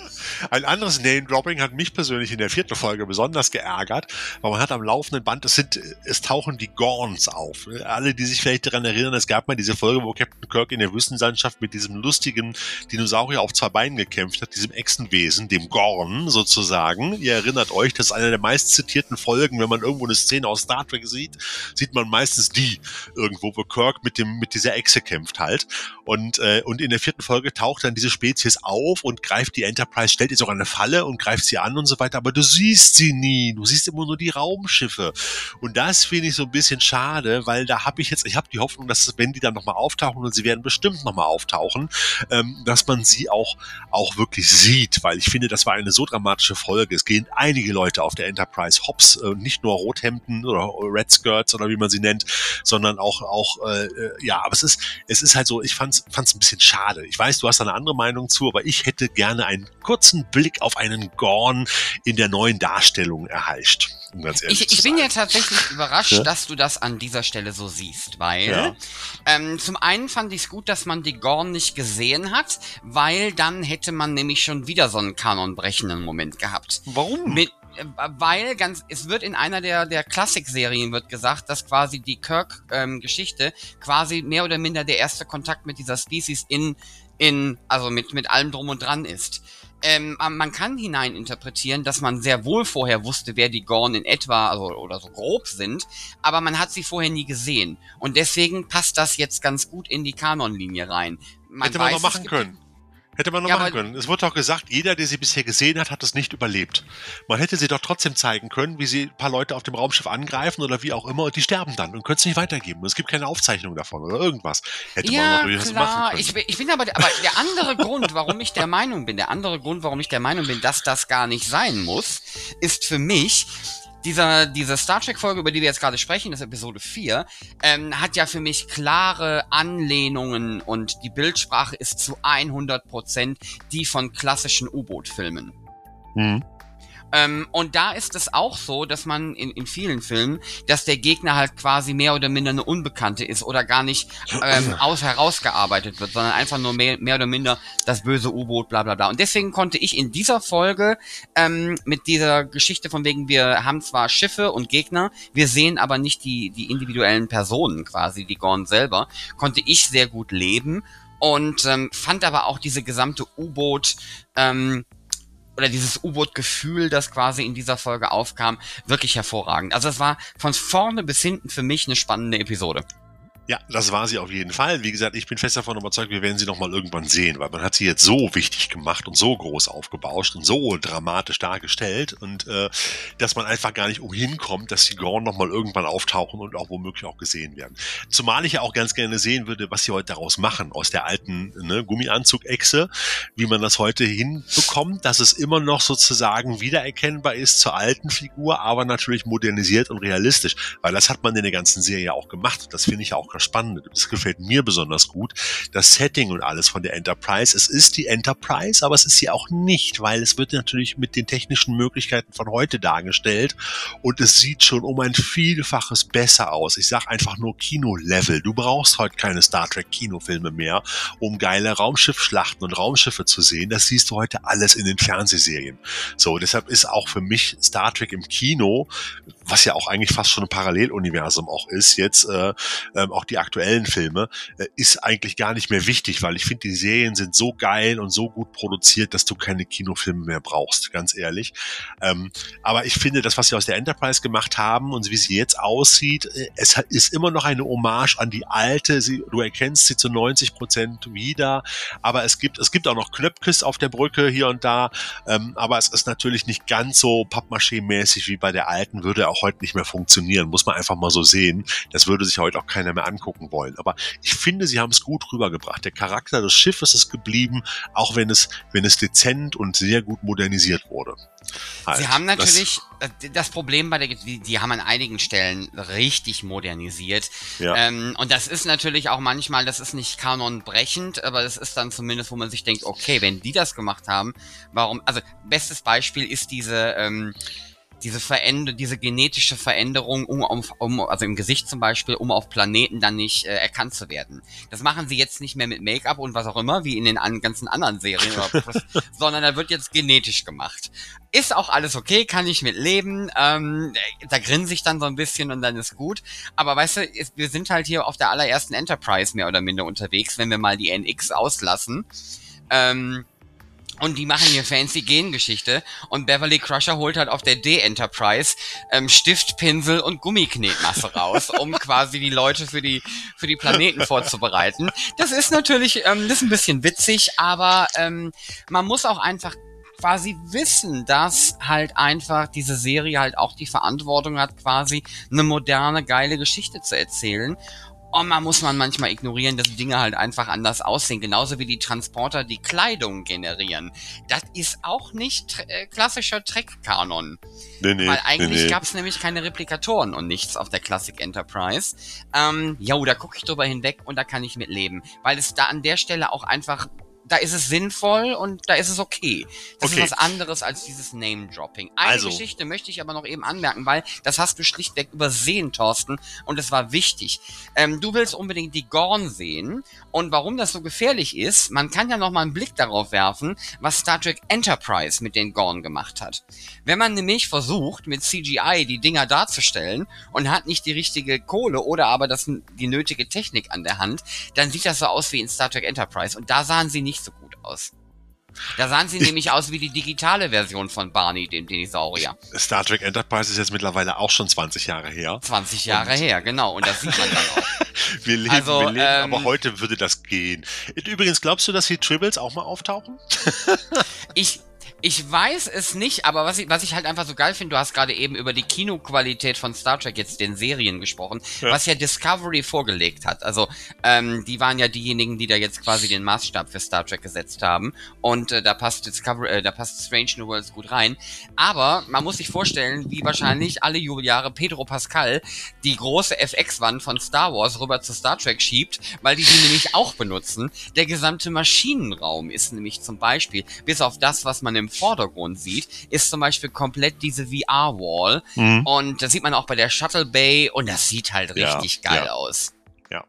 Ein anderes Name-Dropping hat mich persönlich in der vierten Folge besonders geärgert, weil man hat am laufenden Band, es sind, es tauchen die Gorns auf. Alle, die sich vielleicht daran erinnern, es gab mal diese Folge, wo Captain Kirk in der Wüstenlandschaft mit diesem lustigen Dinosaurier auf zwei Beinen gekämpft hat, diesem Echsenwesen, dem Gorn sozusagen. Ihr erinnert euch, das ist eine der meist zitierten Folgen, wenn man irgendwo eine Szene aus Star Trek sieht, sieht man meistens die irgendwo, wo Kirk mit dem mit dieser Echse kämpft halt. Und äh, und in der vierten Folge taucht dann diese Spezies auf und greift die Enterprise stellt ihr sogar eine Falle und greift sie an und so weiter, aber du siehst sie nie. Du siehst immer nur die Raumschiffe. Und das finde ich so ein bisschen schade, weil da habe ich jetzt, ich habe die Hoffnung, dass wenn die dann nochmal auftauchen und sie werden bestimmt nochmal auftauchen, ähm, dass man sie auch, auch wirklich sieht, weil ich finde, das war eine so dramatische Folge. Es gehen einige Leute auf der Enterprise Hops, äh, nicht nur Rothemden oder Red Skirts oder wie man sie nennt, sondern auch, auch äh, ja, aber es ist, es ist halt so, ich fand's, fand's ein bisschen schade. Ich weiß, du hast eine andere Meinung zu, aber ich hätte gerne einen kurzen Blick auf einen Gorn in der neuen Darstellung erheischt. Um ich, ich bin ja tatsächlich überrascht, ja? dass du das an dieser Stelle so siehst, weil ja. ähm, zum einen fand ich es gut, dass man die Gorn nicht gesehen hat, weil dann hätte man nämlich schon wieder so einen kanonbrechenden Moment gehabt. Warum? Mit, äh, weil ganz, es wird in einer der, der Klassik-Serien wird gesagt, dass quasi die Kirk-Geschichte ähm, quasi mehr oder minder der erste Kontakt mit dieser Species in, in, also mit, mit allem drum und dran ist ähm, man kann hineininterpretieren, dass man sehr wohl vorher wusste, wer die Gorn in etwa also, oder so grob sind, aber man hat sie vorher nie gesehen. Und deswegen passt das jetzt ganz gut in die Kanonlinie rein. Man Hätte man weiß, noch machen können. Hätte man noch ja, machen können. Es wurde doch gesagt, jeder, der sie bisher gesehen hat, hat es nicht überlebt. Man hätte sie doch trotzdem zeigen können, wie sie ein paar Leute auf dem Raumschiff angreifen oder wie auch immer und die sterben dann und können es nicht weitergeben. Es gibt keine Aufzeichnung davon oder irgendwas. Hätte ja, man natürlich machen können. Ich, ich bin aber, aber der andere Grund, warum ich der Meinung bin, der andere Grund, warum ich der Meinung bin, dass das gar nicht sein muss, ist für mich, dieser, diese Star Trek-Folge, über die wir jetzt gerade sprechen, das ist Episode 4, ähm, hat ja für mich klare Anlehnungen und die Bildsprache ist zu 100% die von klassischen U-Boot-Filmen. Mhm. Ähm, und da ist es auch so, dass man in, in vielen Filmen, dass der Gegner halt quasi mehr oder minder eine Unbekannte ist oder gar nicht ähm, aus herausgearbeitet wird, sondern einfach nur mehr, mehr oder minder das böse U-Boot, bla bla bla. Und deswegen konnte ich in dieser Folge ähm, mit dieser Geschichte von wegen, wir haben zwar Schiffe und Gegner, wir sehen aber nicht die, die individuellen Personen quasi, die Gorn selber, konnte ich sehr gut leben und ähm, fand aber auch diese gesamte U-Boot ähm, oder dieses U-Boot-Gefühl, das quasi in dieser Folge aufkam, wirklich hervorragend. Also es war von vorne bis hinten für mich eine spannende Episode. Ja, das war sie auf jeden Fall. Wie gesagt, ich bin fest davon überzeugt, wir werden sie nochmal irgendwann sehen, weil man hat sie jetzt so wichtig gemacht und so groß aufgebauscht und so dramatisch dargestellt und äh, dass man einfach gar nicht umhin kommt, dass die Gorn nochmal irgendwann auftauchen und auch womöglich auch gesehen werden. Zumal ich ja auch ganz gerne sehen würde, was sie heute daraus machen, aus der alten ne, Gummianzug-Echse, wie man das heute hinbekommt, dass es immer noch sozusagen wiedererkennbar ist zur alten Figur, aber natürlich modernisiert und realistisch, weil das hat man in der ganzen Serie auch gemacht. Das finde ich auch das Spannende. Das gefällt mir besonders gut. Das Setting und alles von der Enterprise. Es ist die Enterprise, aber es ist sie auch nicht, weil es wird natürlich mit den technischen Möglichkeiten von heute dargestellt und es sieht schon um ein Vielfaches besser aus. Ich sag einfach nur Kino-Level. Du brauchst heute keine Star Trek Kinofilme mehr, um geile Raumschiffschlachten und Raumschiffe zu sehen. Das siehst du heute alles in den Fernsehserien. So, deshalb ist auch für mich Star Trek im Kino, was ja auch eigentlich fast schon ein Paralleluniversum auch ist, jetzt äh, ähm, auch auch die aktuellen Filme, äh, ist eigentlich gar nicht mehr wichtig, weil ich finde, die Serien sind so geil und so gut produziert, dass du keine Kinofilme mehr brauchst, ganz ehrlich. Ähm, aber ich finde, das, was sie aus der Enterprise gemacht haben und wie sie jetzt aussieht, äh, es ist immer noch eine Hommage an die alte. Sie, du erkennst sie zu 90 Prozent wieder, aber es gibt, es gibt auch noch Knöpkes auf der Brücke hier und da, ähm, aber es ist natürlich nicht ganz so Pappmaché-mäßig wie bei der alten, würde auch heute nicht mehr funktionieren, muss man einfach mal so sehen. Das würde sich heute auch keiner mehr angucken wollen. Aber ich finde, sie haben es gut rübergebracht. Der Charakter des Schiffes ist geblieben, auch wenn es, wenn es dezent und sehr gut modernisiert wurde. Halt. Sie haben natürlich das, äh, das, Problem bei der, die, die, haben an einigen Stellen richtig modernisiert. Ja. Ähm, und das ist natürlich auch manchmal, das ist nicht kanonbrechend, aber das ist dann zumindest, wo man sich denkt, okay, wenn die das gemacht haben, warum, also bestes Beispiel ist diese, ähm, diese Veränderung, diese genetische Veränderung, um, um, um, also im Gesicht zum Beispiel, um auf Planeten dann nicht äh, erkannt zu werden. Das machen sie jetzt nicht mehr mit Make-up und was auch immer, wie in den an, ganzen anderen Serien, sondern da wird jetzt genetisch gemacht. Ist auch alles okay, kann ich mit leben. Ähm, da grinse ich dann so ein bisschen und dann ist gut. Aber weißt du, wir sind halt hier auf der allerersten Enterprise mehr oder minder unterwegs, wenn wir mal die NX auslassen. Ähm, und die machen hier fancy Gengeschichte und Beverly Crusher holt halt auf der D-Enterprise ähm, Stift, Pinsel und Gummiknetmasse raus, um quasi die Leute für die, für die Planeten vorzubereiten. Das ist natürlich, ähm, das ist ein bisschen witzig, aber ähm, man muss auch einfach quasi wissen, dass halt einfach diese Serie halt auch die Verantwortung hat, quasi eine moderne, geile Geschichte zu erzählen. Man muss man manchmal ignorieren, dass Dinge halt einfach anders aussehen. Genauso wie die Transporter die Kleidung generieren. Das ist auch nicht äh, klassischer Trek-Kanon. Nee, nee, Weil eigentlich nee, nee. gab es nämlich keine Replikatoren und nichts auf der Classic Enterprise. Ähm, jo, da gucke ich drüber hinweg und da kann ich mit leben. Weil es da an der Stelle auch einfach da ist es sinnvoll und da ist es okay. Das okay. ist was anderes als dieses Name-Dropping. Eine also. Geschichte möchte ich aber noch eben anmerken, weil das hast du schlichtweg übersehen, Thorsten, und es war wichtig. Ähm, du willst unbedingt die Gorn sehen und warum das so gefährlich ist, man kann ja noch mal einen Blick darauf werfen, was Star Trek Enterprise mit den Gorn gemacht hat. Wenn man nämlich versucht, mit CGI die Dinger darzustellen und hat nicht die richtige Kohle oder aber das, die nötige Technik an der Hand, dann sieht das so aus wie in Star Trek Enterprise und da sahen sie nicht aus. Da sahen sie nämlich aus wie die digitale Version von Barney, dem Dinosaurier. Star Trek Enterprise ist jetzt mittlerweile auch schon 20 Jahre her. 20 Jahre und her, genau. Und das sieht man dann auch. wir leben, also, wir leben ähm, aber heute würde das gehen. Übrigens, glaubst du, dass die Tribbles auch mal auftauchen? ich, ich weiß es nicht, aber was ich, was ich halt einfach so geil finde, du hast gerade eben über die Kinoqualität von Star Trek jetzt den Serien gesprochen, ja. was ja Discovery vorgelegt hat. Also, ähm, die waren ja diejenigen, die da jetzt quasi den Maßstab für Star Trek gesetzt haben. Und äh, da passt Discovery, äh, da passt Strange New Worlds gut rein. Aber man muss sich vorstellen, wie wahrscheinlich alle Jubeljahre Pedro Pascal die große FX-Wand von Star Wars rüber zu Star Trek schiebt, weil die die nämlich auch benutzen. Der gesamte Maschinenraum ist nämlich zum Beispiel, bis auf das, was man im Vordergrund sieht, ist zum Beispiel komplett diese VR-Wall. Mhm. Und das sieht man auch bei der Shuttle Bay und das sieht halt richtig ja, geil ja. aus. Ja,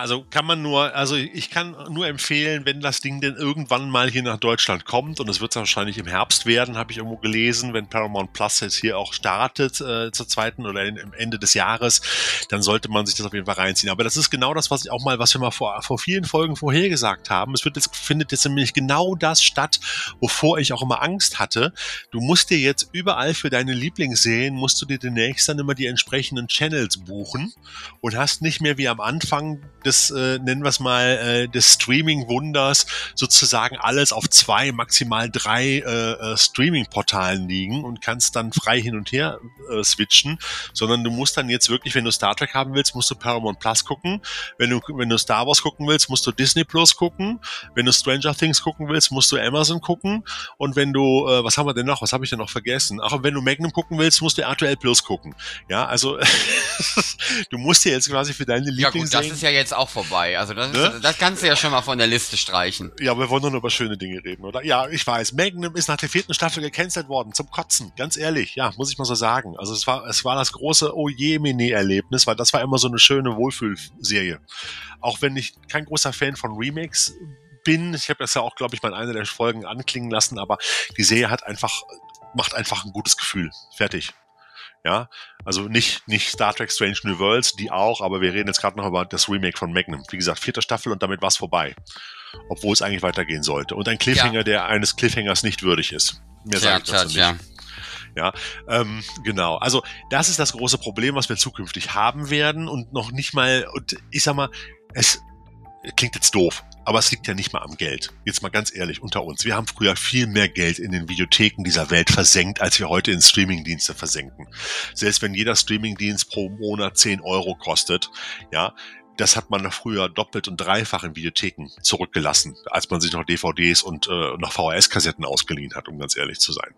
also kann man nur, also ich kann nur empfehlen, wenn das Ding denn irgendwann mal hier nach Deutschland kommt, und es wird wahrscheinlich im Herbst werden, habe ich irgendwo gelesen, wenn Paramount Plus jetzt hier auch startet äh, zur zweiten oder in, Ende des Jahres, dann sollte man sich das auf jeden Fall reinziehen. Aber das ist genau das, was ich auch mal, was wir mal vor, vor vielen Folgen vorhergesagt haben. Es wird jetzt, findet jetzt nämlich genau das statt, wovor ich auch immer Angst hatte. Du musst dir jetzt überall für deine Lieblingsserien, musst du dir demnächst dann immer die entsprechenden Channels buchen und hast nicht mehr wie am Anfang des, äh, nennen wir es mal, äh, des Streaming-Wunders sozusagen alles auf zwei, maximal drei äh, äh, Streaming-Portalen liegen und kannst dann frei hin und her äh, switchen, sondern du musst dann jetzt wirklich, wenn du Star Trek haben willst, musst du Paramount Plus gucken. Wenn du, wenn du Star Wars gucken willst, musst du Disney Plus gucken. Wenn du Stranger Things gucken willst, musst du Amazon gucken. Und wenn du, äh, was haben wir denn noch? Was habe ich denn noch vergessen? Ach, wenn du Magnum gucken willst, musst du RTL Plus gucken. Ja, also du musst dir jetzt quasi für deine Lieblings ja, gut, ja jetzt auch vorbei. Also das, ne? das kannst du ja schon mal von der Liste streichen. Ja, wir wollen nur über schöne Dinge reden, oder? Ja, ich weiß. Magnum ist nach der vierten Staffel gecancelt worden, zum Kotzen. Ganz ehrlich, ja, muss ich mal so sagen. Also es war, es war das große Oje-Mini-Erlebnis, weil das war immer so eine schöne Wohlfühlserie. Auch wenn ich kein großer Fan von Remakes bin, ich habe das ja auch, glaube ich, mal in einer der Folgen anklingen lassen, aber die Serie hat einfach, macht einfach ein gutes Gefühl. Fertig. Ja, also nicht, nicht Star Trek Strange New Worlds, die auch, aber wir reden jetzt gerade noch über das Remake von Magnum. Wie gesagt, vierte Staffel und damit war es vorbei. Obwohl es eigentlich weitergehen sollte. Und ein Cliffhanger, ja. der eines Cliffhangers nicht würdig ist. Mehr sage ich dazu nicht. Ja, ähm, genau. Also das ist das große Problem, was wir zukünftig haben werden und noch nicht mal, und ich sag mal, es klingt jetzt doof, aber es liegt ja nicht mal am Geld. Jetzt mal ganz ehrlich unter uns. Wir haben früher viel mehr Geld in den Videotheken dieser Welt versenkt, als wir heute in Streamingdienste versenken. Selbst wenn jeder Streamingdienst pro Monat 10 Euro kostet, ja, das hat man früher doppelt und dreifach in Videotheken zurückgelassen, als man sich noch DVDs und äh, noch VHS-Kassetten ausgeliehen hat, um ganz ehrlich zu sein.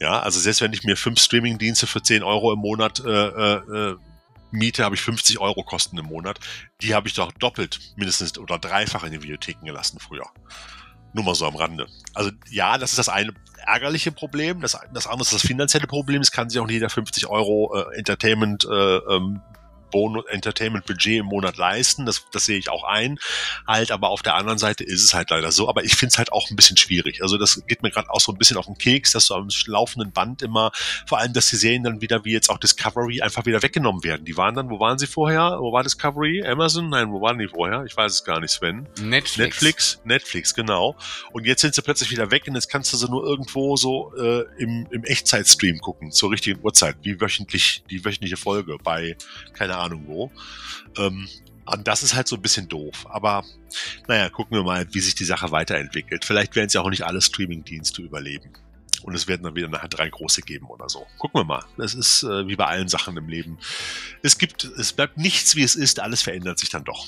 Ja, also selbst wenn ich mir fünf Streamingdienste für 10 Euro im Monat äh, äh, äh Miete habe ich 50 Euro Kosten im Monat. Die habe ich doch doppelt, mindestens oder dreifach in den Videotheken gelassen früher. Nur mal so am Rande. Also ja, das ist das eine ärgerliche Problem. Das, das andere ist das finanzielle Problem. Es kann sich auch nicht jeder 50 Euro äh, Entertainment äh, ähm, Bonus Entertainment Budget im Monat leisten. Das, das sehe ich auch ein. Halt, aber auf der anderen Seite ist es halt leider so. Aber ich finde es halt auch ein bisschen schwierig. Also das geht mir gerade auch so ein bisschen auf den Keks, dass so am laufenden Band immer, vor allem, dass die Serien dann wieder, wie jetzt auch Discovery, einfach wieder weggenommen werden. Die waren dann, wo waren sie vorher? Wo war Discovery? Amazon? Nein, wo waren die vorher? Ich weiß es gar nicht, Sven. Netflix. Netflix, Netflix, genau. Und jetzt sind sie plötzlich wieder weg und jetzt kannst du sie nur irgendwo so äh, im, im Echtzeitstream gucken, zur richtigen Uhrzeit, wie wöchentlich, die wöchentliche Folge bei, keine Ahnung, Ahnung wo. Ähm, und das ist halt so ein bisschen doof. Aber naja, gucken wir mal, wie sich die Sache weiterentwickelt. Vielleicht werden es ja auch nicht alle Streaming-Dienste überleben. Und es werden dann wieder nachher drei große geben oder so. Gucken wir mal. Es ist äh, wie bei allen Sachen im Leben. Es gibt, es bleibt nichts wie es ist, alles verändert sich dann doch.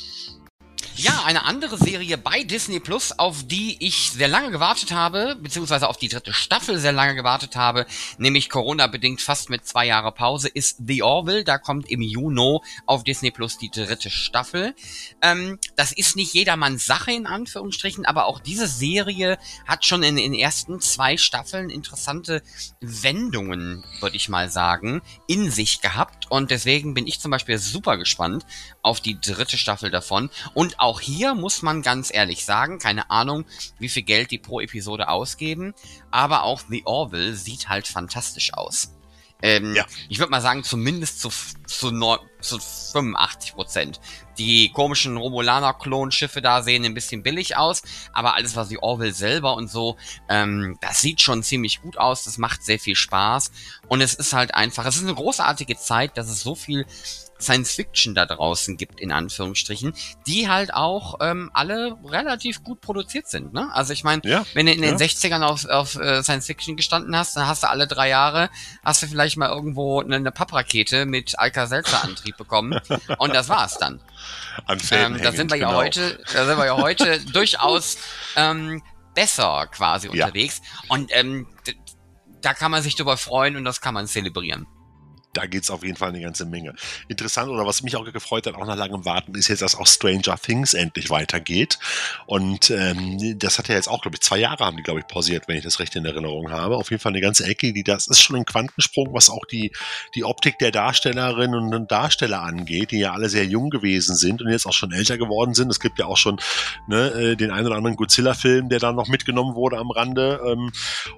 Ja, eine andere Serie bei Disney Plus, auf die ich sehr lange gewartet habe, beziehungsweise auf die dritte Staffel sehr lange gewartet habe, nämlich Corona-bedingt fast mit zwei Jahre Pause, ist The Orville. Da kommt im Juni auf Disney Plus die dritte Staffel. Ähm, das ist nicht jedermanns Sache in Anführungsstrichen, aber auch diese Serie hat schon in den ersten zwei Staffeln interessante Wendungen, würde ich mal sagen, in sich gehabt. Und deswegen bin ich zum Beispiel super gespannt auf die dritte Staffel davon. Und auch hier muss man ganz ehrlich sagen, keine Ahnung, wie viel Geld die pro Episode ausgeben, aber auch The Orville sieht halt fantastisch aus. Ähm, ja. Ich würde mal sagen, zumindest zu, zu, neun, zu 85 Prozent. Die komischen Romulaner-Klonschiffe da sehen ein bisschen billig aus, aber alles, was die Orville selber und so, ähm, das sieht schon ziemlich gut aus, das macht sehr viel Spaß und es ist halt einfach, es ist eine großartige Zeit, dass es so viel Science Fiction da draußen gibt, in Anführungsstrichen, die halt auch ähm, alle relativ gut produziert sind. Ne? Also ich meine, ja, wenn du in den 60ern auf, auf äh, Science Fiction gestanden hast, dann hast du alle drei Jahre, hast du vielleicht mal irgendwo eine, eine Papprakete mit Alka-Seltzer-Antrieb bekommen und das war's dann. An ähm, da sind wir genau. ja heute, da sind wir ja heute durchaus ähm, besser quasi ja. unterwegs und ähm, da kann man sich drüber freuen und das kann man zelebrieren da geht's auf jeden Fall eine ganze Menge. Interessant oder was mich auch gefreut hat, auch nach langem Warten, ist jetzt, dass auch Stranger Things endlich weitergeht. Und ähm, das hat ja jetzt auch, glaube ich, zwei Jahre haben die, glaube ich, pausiert, wenn ich das recht in Erinnerung habe. Auf jeden Fall eine ganze Ecke, die das ist schon ein Quantensprung, was auch die, die Optik der Darstellerinnen und Darsteller angeht, die ja alle sehr jung gewesen sind und jetzt auch schon älter geworden sind. Es gibt ja auch schon ne, äh, den einen oder anderen Godzilla-Film, der da noch mitgenommen wurde am Rande ähm,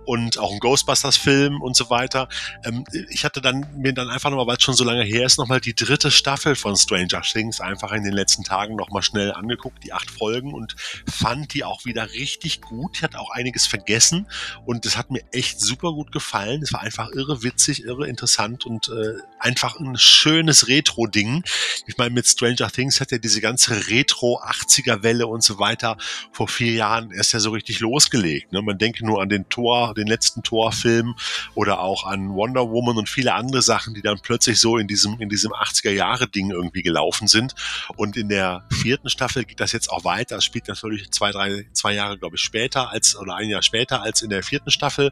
und auch ein Ghostbusters-Film und so weiter. Ähm, ich hatte dann mir dann dann einfach nochmal, weil es schon so lange her ist, nochmal die dritte Staffel von Stranger Things einfach in den letzten Tagen nochmal schnell angeguckt, die acht Folgen und fand die auch wieder richtig gut. Ich hatte auch einiges vergessen und es hat mir echt super gut gefallen. Es war einfach irre witzig, irre interessant und äh, einfach ein schönes Retro-Ding. Ich meine, mit Stranger Things hat ja diese ganze Retro-80er-Welle und so weiter vor vier Jahren erst ja so richtig losgelegt. Ne? Man denke nur an den Tor, den letzten Tor-Film oder auch an Wonder Woman und viele andere Sachen, die dann plötzlich so in diesem, in diesem 80er-Jahre-Ding irgendwie gelaufen sind. Und in der vierten Staffel geht das jetzt auch weiter. Es spielt natürlich zwei, drei, zwei Jahre, glaube ich, später als, oder ein Jahr später als in der vierten Staffel.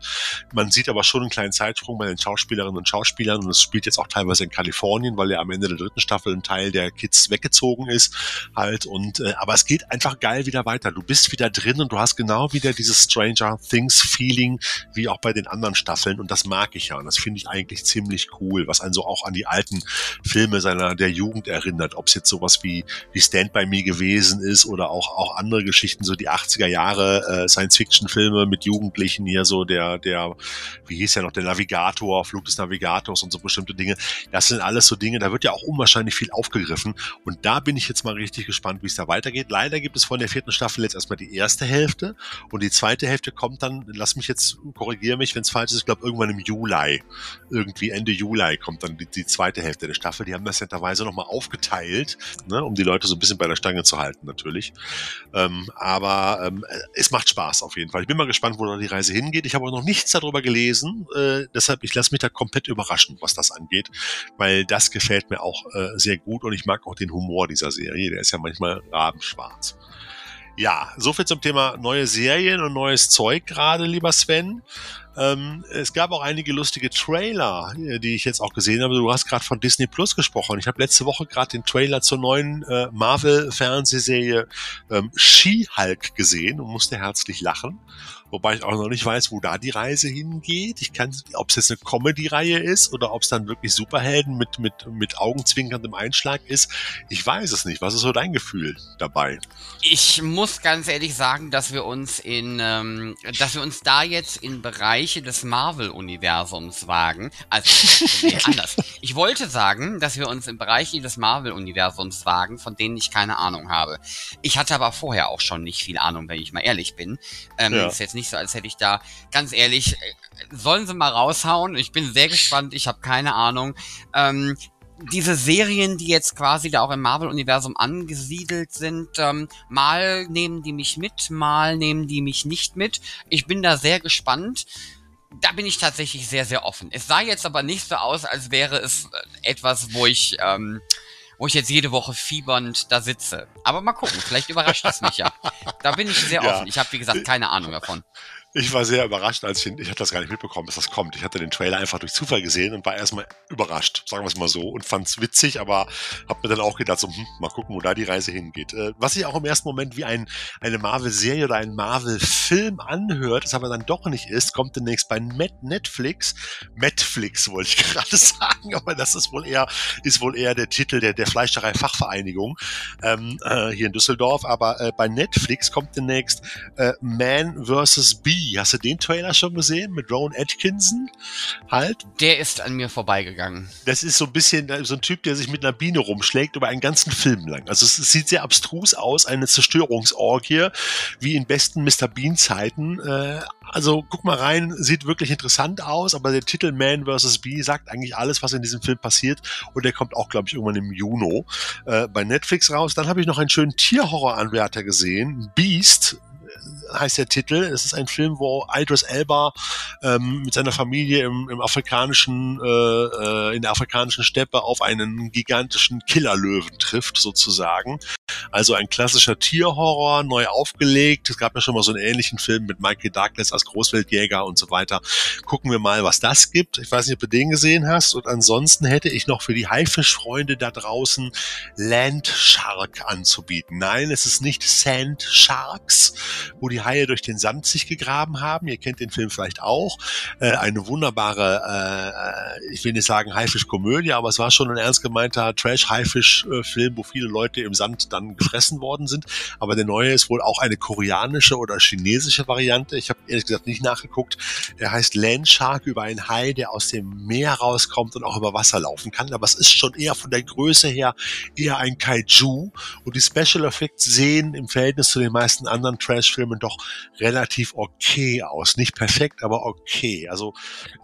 Man sieht aber schon einen kleinen Zeitsprung bei den Schauspielerinnen und Schauspielern und es spielt jetzt auch teilweise in Kalifornien, weil ja am Ende der dritten Staffel ein Teil der Kids weggezogen ist halt und, äh, aber es geht einfach geil wieder weiter. Du bist wieder drin und du hast genau wieder dieses Stranger Things Feeling wie auch bei den anderen Staffeln und das mag ich ja und das finde ich eigentlich ziemlich cool, was einen so auch an die alten Filme seiner der Jugend erinnert. Ob es jetzt sowas wie, wie Stand By Me gewesen ist oder auch, auch andere Geschichten, so die 80er Jahre äh, Science-Fiction-Filme mit Jugendlichen hier, so der, der, wie hieß ja noch, der Navigator, Flug des Navigators und so bestimmte Dinge. Das sind alles so Dinge, da wird ja auch unwahrscheinlich viel aufgegriffen. Und da bin ich jetzt mal richtig gespannt, wie es da weitergeht. Leider gibt es von der vierten Staffel jetzt erstmal die erste Hälfte und die zweite Hälfte kommt dann, lass mich jetzt, korrigiere mich, wenn es falsch ist, ich glaube irgendwann im Juli. Irgendwie Ende Juli kommt dann die, die zweite Hälfte der Staffel. Die haben das netterweise nochmal aufgeteilt, ne, um die Leute so ein bisschen bei der Stange zu halten, natürlich. Ähm, aber ähm, es macht Spaß auf jeden Fall. Ich bin mal gespannt, wo da die Reise hingeht. Ich habe noch nichts darüber gelesen, äh, deshalb ich lasse mich da komplett überraschen, was das angeht, weil das gefällt mir auch äh, sehr gut und ich mag auch den Humor dieser Serie. Der ist ja manchmal rabenschwarz. Ja, soviel zum Thema neue Serien und neues Zeug gerade, lieber Sven. Ähm, es gab auch einige lustige Trailer, äh, die ich jetzt auch gesehen habe. Du hast gerade von Disney Plus gesprochen. Ich habe letzte Woche gerade den Trailer zur neuen äh, Marvel-Fernsehserie ähm, She-Hulk gesehen und musste herzlich lachen wobei ich auch noch nicht weiß, wo da die Reise hingeht. Ich kann, ob es jetzt eine Comedy-Reihe ist oder ob es dann wirklich Superhelden mit, mit, mit augenzwinkerndem Einschlag ist. Ich weiß es nicht. Was ist so dein Gefühl dabei? Ich muss ganz ehrlich sagen, dass wir uns in, ähm, dass wir uns da jetzt in Bereiche des Marvel-Universums wagen. Also, nee, anders. Ich wollte sagen, dass wir uns in Bereiche des Marvel-Universums wagen, von denen ich keine Ahnung habe. Ich hatte aber vorher auch schon nicht viel Ahnung, wenn ich mal ehrlich bin. Ähm, ja. Ist jetzt nicht so, als hätte ich da, ganz ehrlich, äh, sollen sie mal raushauen. Ich bin sehr gespannt, ich habe keine Ahnung. Ähm, diese Serien, die jetzt quasi da auch im Marvel-Universum angesiedelt sind, ähm, mal nehmen die mich mit, mal nehmen die mich nicht mit. Ich bin da sehr gespannt. Da bin ich tatsächlich sehr, sehr offen. Es sah jetzt aber nicht so aus, als wäre es äh, etwas, wo ich ähm, wo ich jetzt jede Woche fiebernd da sitze. Aber mal gucken, vielleicht überrascht es mich ja. Da bin ich sehr offen. Ich habe, wie gesagt, keine Ahnung davon. Ich war sehr überrascht, als ich, ich hatte das gar nicht mitbekommen, dass das kommt. Ich hatte den Trailer einfach durch Zufall gesehen und war erstmal überrascht, sagen wir es mal so, und fand es witzig, aber habe mir dann auch gedacht, so, hm, mal gucken, wo da die Reise hingeht. Äh, was sich auch im ersten Moment wie ein, eine Marvel-Serie oder ein Marvel-Film anhört, das aber dann doch nicht ist, kommt demnächst bei Netflix. Netflix wollte ich gerade sagen, aber das ist wohl eher, ist wohl eher der Titel der, der Fleischerei-Fachvereinigung ähm, äh, hier in Düsseldorf. Aber äh, bei Netflix kommt demnächst äh, Man vs. Bee Hast du den Trailer schon gesehen mit Rowan Atkinson? Halt. Der ist an mir vorbeigegangen. Das ist so ein bisschen so ein Typ, der sich mit einer Biene rumschlägt über einen ganzen Film lang. Also es, sieht sehr abstrus aus, eine Zerstörungsorgie, wie in besten Mr. Bean Zeiten. Äh, also guck mal rein, sieht wirklich interessant aus, aber der Titel Man vs. Bee sagt eigentlich alles, was in diesem Film passiert und der kommt auch, glaube ich, irgendwann im Juni äh, bei Netflix raus. Dann habe ich noch einen schönen Tierhorroranwärter gesehen, Beast, heißt der Titel. Es ist ein Film, wo Idris Elba ähm, mit seiner Familie im, im afrikanischen, äh, äh, in der afrikanischen Steppe auf einen gigantischen Killerlöwen trifft, sozusagen. Also ein klassischer Tierhorror, neu aufgelegt. Es gab ja schon mal so einen ähnlichen Film mit Michael Douglas als Großweltjäger und so weiter. Gucken wir mal, was das gibt. Ich weiß nicht, ob du den gesehen hast. Und ansonsten hätte ich noch für die Haifischfreunde da draußen Land Shark anzubieten. Nein, es ist nicht Sand Sharks, wo die Haie durch den Sand sich gegraben haben. Ihr kennt den Film vielleicht auch. Äh, eine wunderbare, äh, ich will nicht sagen Haifischkomödie, aber es war schon ein ernst gemeinter Trash-Haifisch-Film, wo viele Leute im Sand dann gefressen worden sind. Aber der neue ist wohl auch eine koreanische oder chinesische Variante. Ich habe ehrlich gesagt nicht nachgeguckt. Er heißt Land Shark über einen Hai, der aus dem Meer rauskommt und auch über Wasser laufen kann. Aber es ist schon eher von der Größe her eher ein Kaiju. Und die Special Effects sehen im Verhältnis zu den meisten anderen Trash-Filmen doch relativ okay aus. Nicht perfekt, aber okay. Also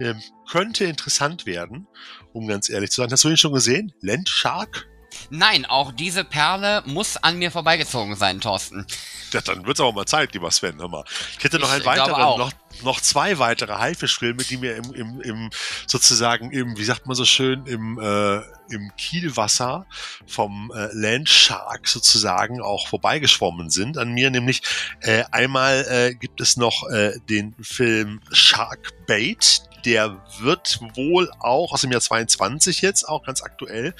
ähm, könnte interessant werden, um ganz ehrlich zu sein. Hast du ihn schon gesehen? Land Shark? Nein, auch diese Perle muss an mir vorbeigezogen sein, Thorsten. Ja, dann wird es aber mal Zeit, lieber Sven. Hör mal. Ich hätte noch einen weiteren, noch, noch zwei weitere Haifischfilme, die mir im, im, im sozusagen im, wie sagt man so schön, im, äh, im Kielwasser vom äh, Landshark sozusagen auch vorbeigeschwommen sind an mir. Nämlich äh, einmal äh, gibt es noch äh, den Film Shark Bait, der wird wohl auch aus dem Jahr 22 jetzt, auch ganz aktuell.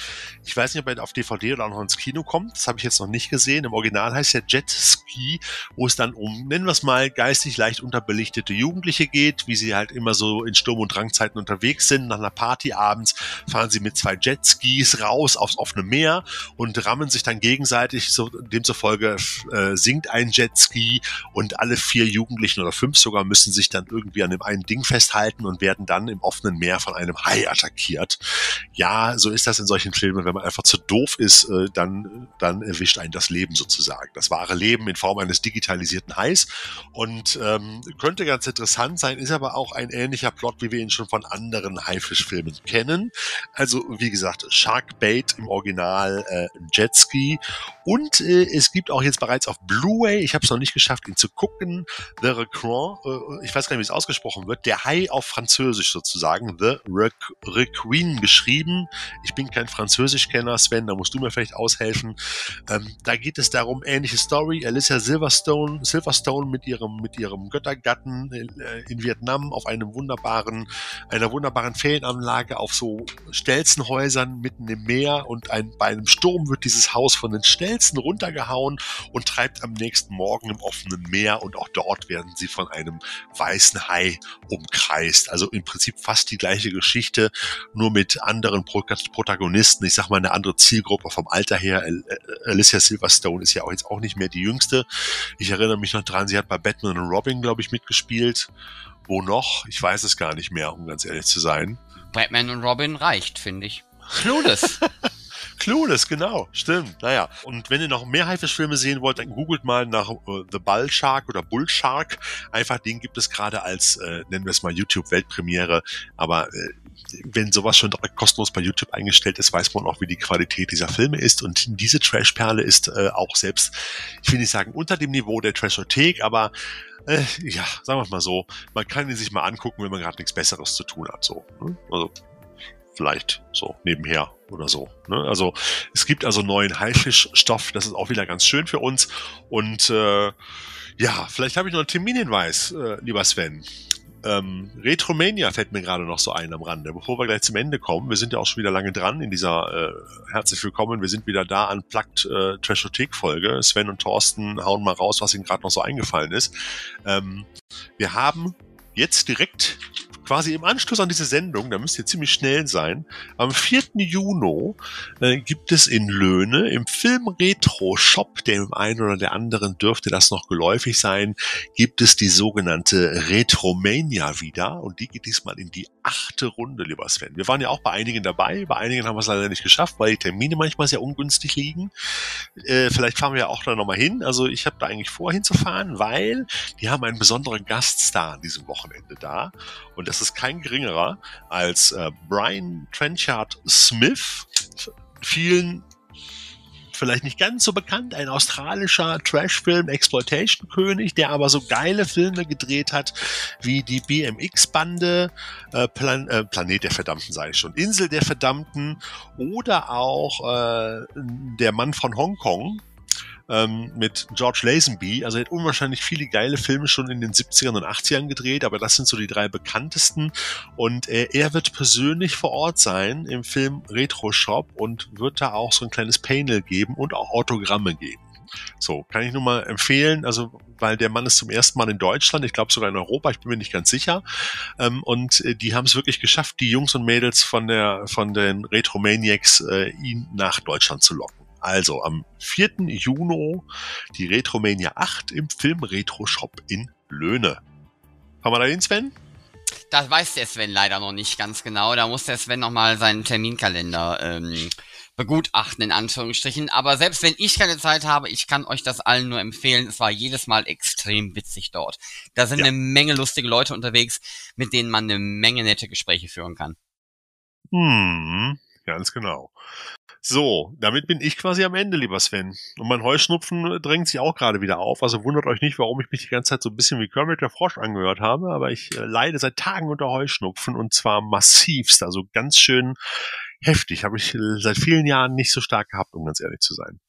Ich weiß nicht, ob er auf DVD oder auch noch ins Kino kommt. Das habe ich jetzt noch nicht gesehen. Im Original heißt er Jet Ski, wo es dann um, nennen wir es mal, geistig leicht unterbelichtete Jugendliche geht, wie sie halt immer so in Sturm- und Drangzeiten unterwegs sind. Nach einer Party abends fahren sie mit zwei Jetskis raus aufs offene Meer und rammen sich dann gegenseitig. So, demzufolge äh, sinkt ein Jetski und alle vier Jugendlichen oder fünf sogar müssen sich dann irgendwie an dem einen Ding festhalten und werden dann im offenen Meer von einem Hai attackiert. Ja, so ist das in solchen Filmen. Wenn man einfach zu doof ist, äh, dann, dann erwischt einen das Leben sozusagen. Das wahre Leben in Form eines digitalisierten Hais. Und ähm, könnte ganz interessant sein, ist aber auch ein ähnlicher Plot, wie wir ihn schon von anderen Haifischfilmen kennen. Also, wie gesagt, Sharkbait im Original äh, Jetski. Und äh, es gibt auch jetzt bereits auf Blu-ray, ich habe es noch nicht geschafft, ihn zu gucken, The Recroix, äh, ich weiß gar nicht, wie es ausgesprochen wird, der Hai auf Französisch sozusagen, The Requin geschrieben. Ich bin kein Französischkenner, Sven, da musst du mir vielleicht aushelfen. Ähm, da geht es darum, ähnliche Story, Alicia Silverstone, Silverstone mit ihrem, mit ihrem Göttergatten äh, in Vietnam auf einem wunderbaren, einer wunderbaren Ferienanlage auf so Stelzenhäusern mitten im Meer und ein, bei einem Sturm wird dieses Haus von den Stelzen runtergehauen und treibt am nächsten Morgen im offenen Meer und auch dort werden sie von einem weißen Hai umkreist. Also im Prinzip fast die gleiche Geschichte, nur mit anderen Protagonisten. Ich sag mal eine andere Zielgruppe vom Alter her. Alicia Silverstone ist ja auch jetzt auch nicht mehr die jüngste. Ich erinnere mich noch dran, sie hat bei Batman und Robin, glaube ich, mitgespielt. Wo noch? Ich weiß es gar nicht mehr, um ganz ehrlich zu sein. Batman und Robin reicht, finde ich. Clueless. Clueless, genau, stimmt. Naja, und wenn ihr noch mehr Haifischfilme sehen wollt, dann googelt mal nach uh, The Bull Shark oder Bull Shark. Einfach den gibt es gerade als, äh, nennen wir es mal YouTube-Weltpremiere. Aber äh, wenn sowas schon direkt kostenlos bei YouTube eingestellt ist, weiß man auch, wie die Qualität dieser Filme ist. Und diese Trash-Perle ist äh, auch selbst, ich will nicht sagen unter dem Niveau der Trashothek, aber äh, ja, sagen wir mal so, man kann ihn sich mal angucken, wenn man gerade nichts Besseres zu tun hat. So, ne? Also vielleicht so nebenher oder so. Ne? Also es gibt also neuen Haifischstoff, das ist auch wieder ganz schön für uns. Und äh, ja, vielleicht habe ich noch einen Terminhinweis, äh, lieber Sven. Ähm, Retromania fällt mir gerade noch so ein am Rande, bevor wir gleich zum Ende kommen. Wir sind ja auch schon wieder lange dran in dieser äh, Herzlich willkommen. Wir sind wieder da an Plugged äh, Trashothek-Folge. Sven und Thorsten hauen mal raus, was ihnen gerade noch so eingefallen ist. Ähm, wir haben jetzt direkt quasi im Anschluss an diese Sendung, da müsst ihr ziemlich schnell sein, am 4. Juni äh, gibt es in Löhne im Film Retro Shop, dem einen oder der anderen dürfte das noch geläufig sein, gibt es die sogenannte Retromania wieder und die geht diesmal in die achte Runde, lieber Sven. Wir waren ja auch bei einigen dabei, bei einigen haben wir es leider nicht geschafft, weil die Termine manchmal sehr ungünstig liegen. Äh, vielleicht fahren wir ja auch da nochmal hin. Also ich habe da eigentlich vor hinzufahren, weil die haben einen besonderen Gaststar an diesem Wochenende da und das ist kein geringerer als äh, Brian Trenchard Smith. Vielen vielleicht nicht ganz so bekannt, ein australischer Trashfilm Exploitation König, der aber so geile Filme gedreht hat wie die BMX Bande, äh, Plan äh, Planet der Verdammten sei ich schon, Insel der Verdammten oder auch äh, der Mann von Hongkong, ähm, mit George Lazenby. Also er hat unwahrscheinlich viele geile Filme schon in den 70ern und 80ern gedreht, aber das sind so die drei bekanntesten. Und äh, er wird persönlich vor Ort sein im Film Retro Shop und wird da auch so ein kleines Panel geben und auch Autogramme geben. So, kann ich nur mal empfehlen, also weil der Mann ist zum ersten Mal in Deutschland, ich glaube sogar in Europa, ich bin mir nicht ganz sicher. Ähm, und äh, die haben es wirklich geschafft, die Jungs und Mädels von der von den Retromaniacs äh, ihn nach Deutschland zu locken. Also am 4. Juni die Retromania 8 im Film Retro Shop in Löhne. Haben wir da hin, Sven? Das weiß der Sven leider noch nicht ganz genau. Da muss der Sven nochmal seinen Terminkalender ähm, begutachten, in Anführungsstrichen. Aber selbst wenn ich keine Zeit habe, ich kann euch das allen nur empfehlen. Es war jedes Mal extrem witzig dort. Da sind ja. eine Menge lustige Leute unterwegs, mit denen man eine Menge nette Gespräche führen kann. Hm, ganz genau. So, damit bin ich quasi am Ende, lieber Sven. Und mein Heuschnupfen drängt sich auch gerade wieder auf. Also wundert euch nicht, warum ich mich die ganze Zeit so ein bisschen wie Kermit der Frosch angehört habe. Aber ich äh, leide seit Tagen unter Heuschnupfen und zwar massivst. Also ganz schön heftig. Habe ich seit vielen Jahren nicht so stark gehabt, um ganz ehrlich zu sein.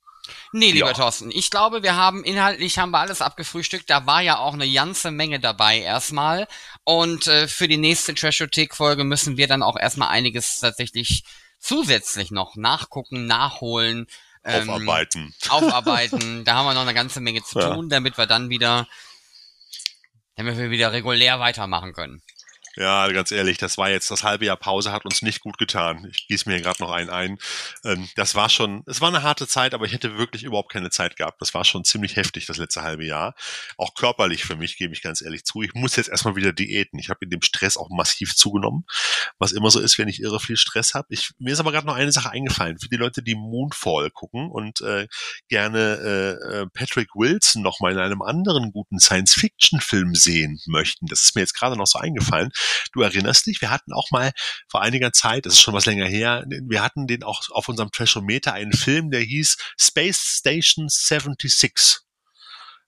Nee, lieber ja. Thorsten, ich glaube, wir haben inhaltlich haben wir alles abgefrühstückt. Da war ja auch eine ganze Menge dabei erstmal. Und äh, für die nächste Trashothek-Folge müssen wir dann auch erstmal einiges tatsächlich zusätzlich noch nachgucken, nachholen. Ähm, aufarbeiten. Aufarbeiten. da haben wir noch eine ganze Menge zu tun, ja. damit wir dann wieder, damit wir wieder regulär weitermachen können. Ja, ganz ehrlich, das war jetzt das halbe Jahr Pause, hat uns nicht gut getan. Ich gieße mir gerade noch einen ein. Ähm, das war schon, es war eine harte Zeit, aber ich hätte wirklich überhaupt keine Zeit gehabt. Das war schon ziemlich heftig, das letzte halbe Jahr. Auch körperlich für mich, gebe ich ganz ehrlich zu. Ich muss jetzt erstmal wieder diäten. Ich habe in dem Stress auch massiv zugenommen, was immer so ist, wenn ich irre viel Stress habe. Ich, mir ist aber gerade noch eine Sache eingefallen. Für die Leute, die Moonfall gucken und äh, gerne äh, äh Patrick Wilson noch mal in einem anderen guten Science-Fiction-Film sehen möchten. Das ist mir jetzt gerade noch so eingefallen Du erinnerst dich, wir hatten auch mal vor einiger Zeit, das ist schon was länger her, wir hatten den auch auf unserem Trashometer einen Film, der hieß Space Station 76.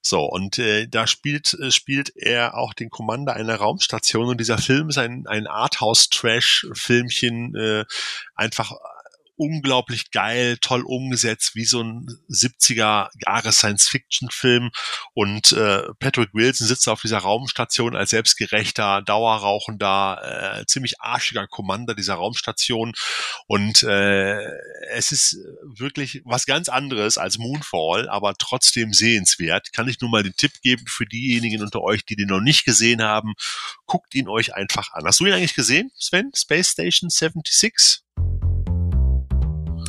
So, und äh, da spielt, äh, spielt er auch den Commander einer Raumstation und dieser Film ist ein, ein Arthouse-Trash-Filmchen, äh, einfach unglaublich geil, toll umgesetzt, wie so ein 70er Jahre Science-Fiction-Film. Und äh, Patrick Wilson sitzt auf dieser Raumstation als selbstgerechter, dauerrauchender, äh, ziemlich arschiger Commander dieser Raumstation. Und äh, es ist wirklich was ganz anderes als Moonfall, aber trotzdem sehenswert. Kann ich nur mal den Tipp geben für diejenigen unter euch, die den noch nicht gesehen haben. Guckt ihn euch einfach an. Hast du ihn eigentlich gesehen, Sven? Space Station 76?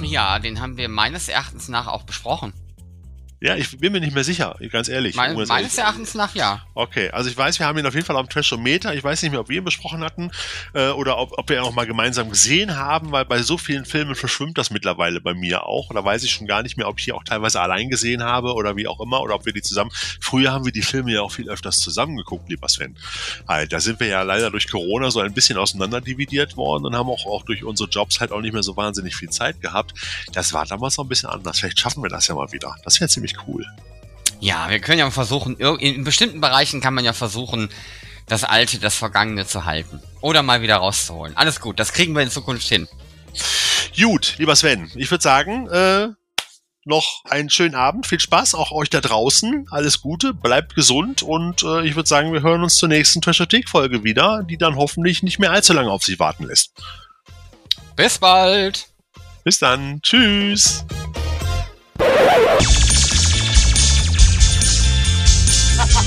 Ja, den haben wir meines Erachtens nach auch besprochen. Ja, ich bin mir nicht mehr sicher, ganz ehrlich. Mein, meines ehrlich. Erachtens nach ja. Okay, also ich weiß, wir haben ihn auf jeden Fall am Trashometer. Ich weiß nicht mehr, ob wir ihn besprochen hatten äh, oder ob, ob wir ihn auch mal gemeinsam gesehen haben, weil bei so vielen Filmen verschwimmt das mittlerweile bei mir auch. Da weiß ich schon gar nicht mehr, ob ich die auch teilweise allein gesehen habe oder wie auch immer oder ob wir die zusammen. Früher haben wir die Filme ja auch viel öfters zusammengeguckt, lieber Sven. Halt, da sind wir ja leider durch Corona so ein bisschen auseinanderdividiert worden und haben auch, auch durch unsere Jobs halt auch nicht mehr so wahnsinnig viel Zeit gehabt. Das war damals noch ein bisschen anders. Vielleicht schaffen wir das ja mal wieder. Das wäre ziemlich ziemlich cool. Ja, wir können ja versuchen, in bestimmten Bereichen kann man ja versuchen, das Alte, das Vergangene zu halten. Oder mal wieder rauszuholen. Alles gut, das kriegen wir in Zukunft hin. Gut, lieber Sven, ich würde sagen, äh, noch einen schönen Abend, viel Spaß, auch euch da draußen, alles Gute, bleibt gesund und äh, ich würde sagen, wir hören uns zur nächsten Trashothek-Folge wieder, die dann hoffentlich nicht mehr allzu lange auf sich warten lässt. Bis bald! Bis dann, tschüss! ha ha ha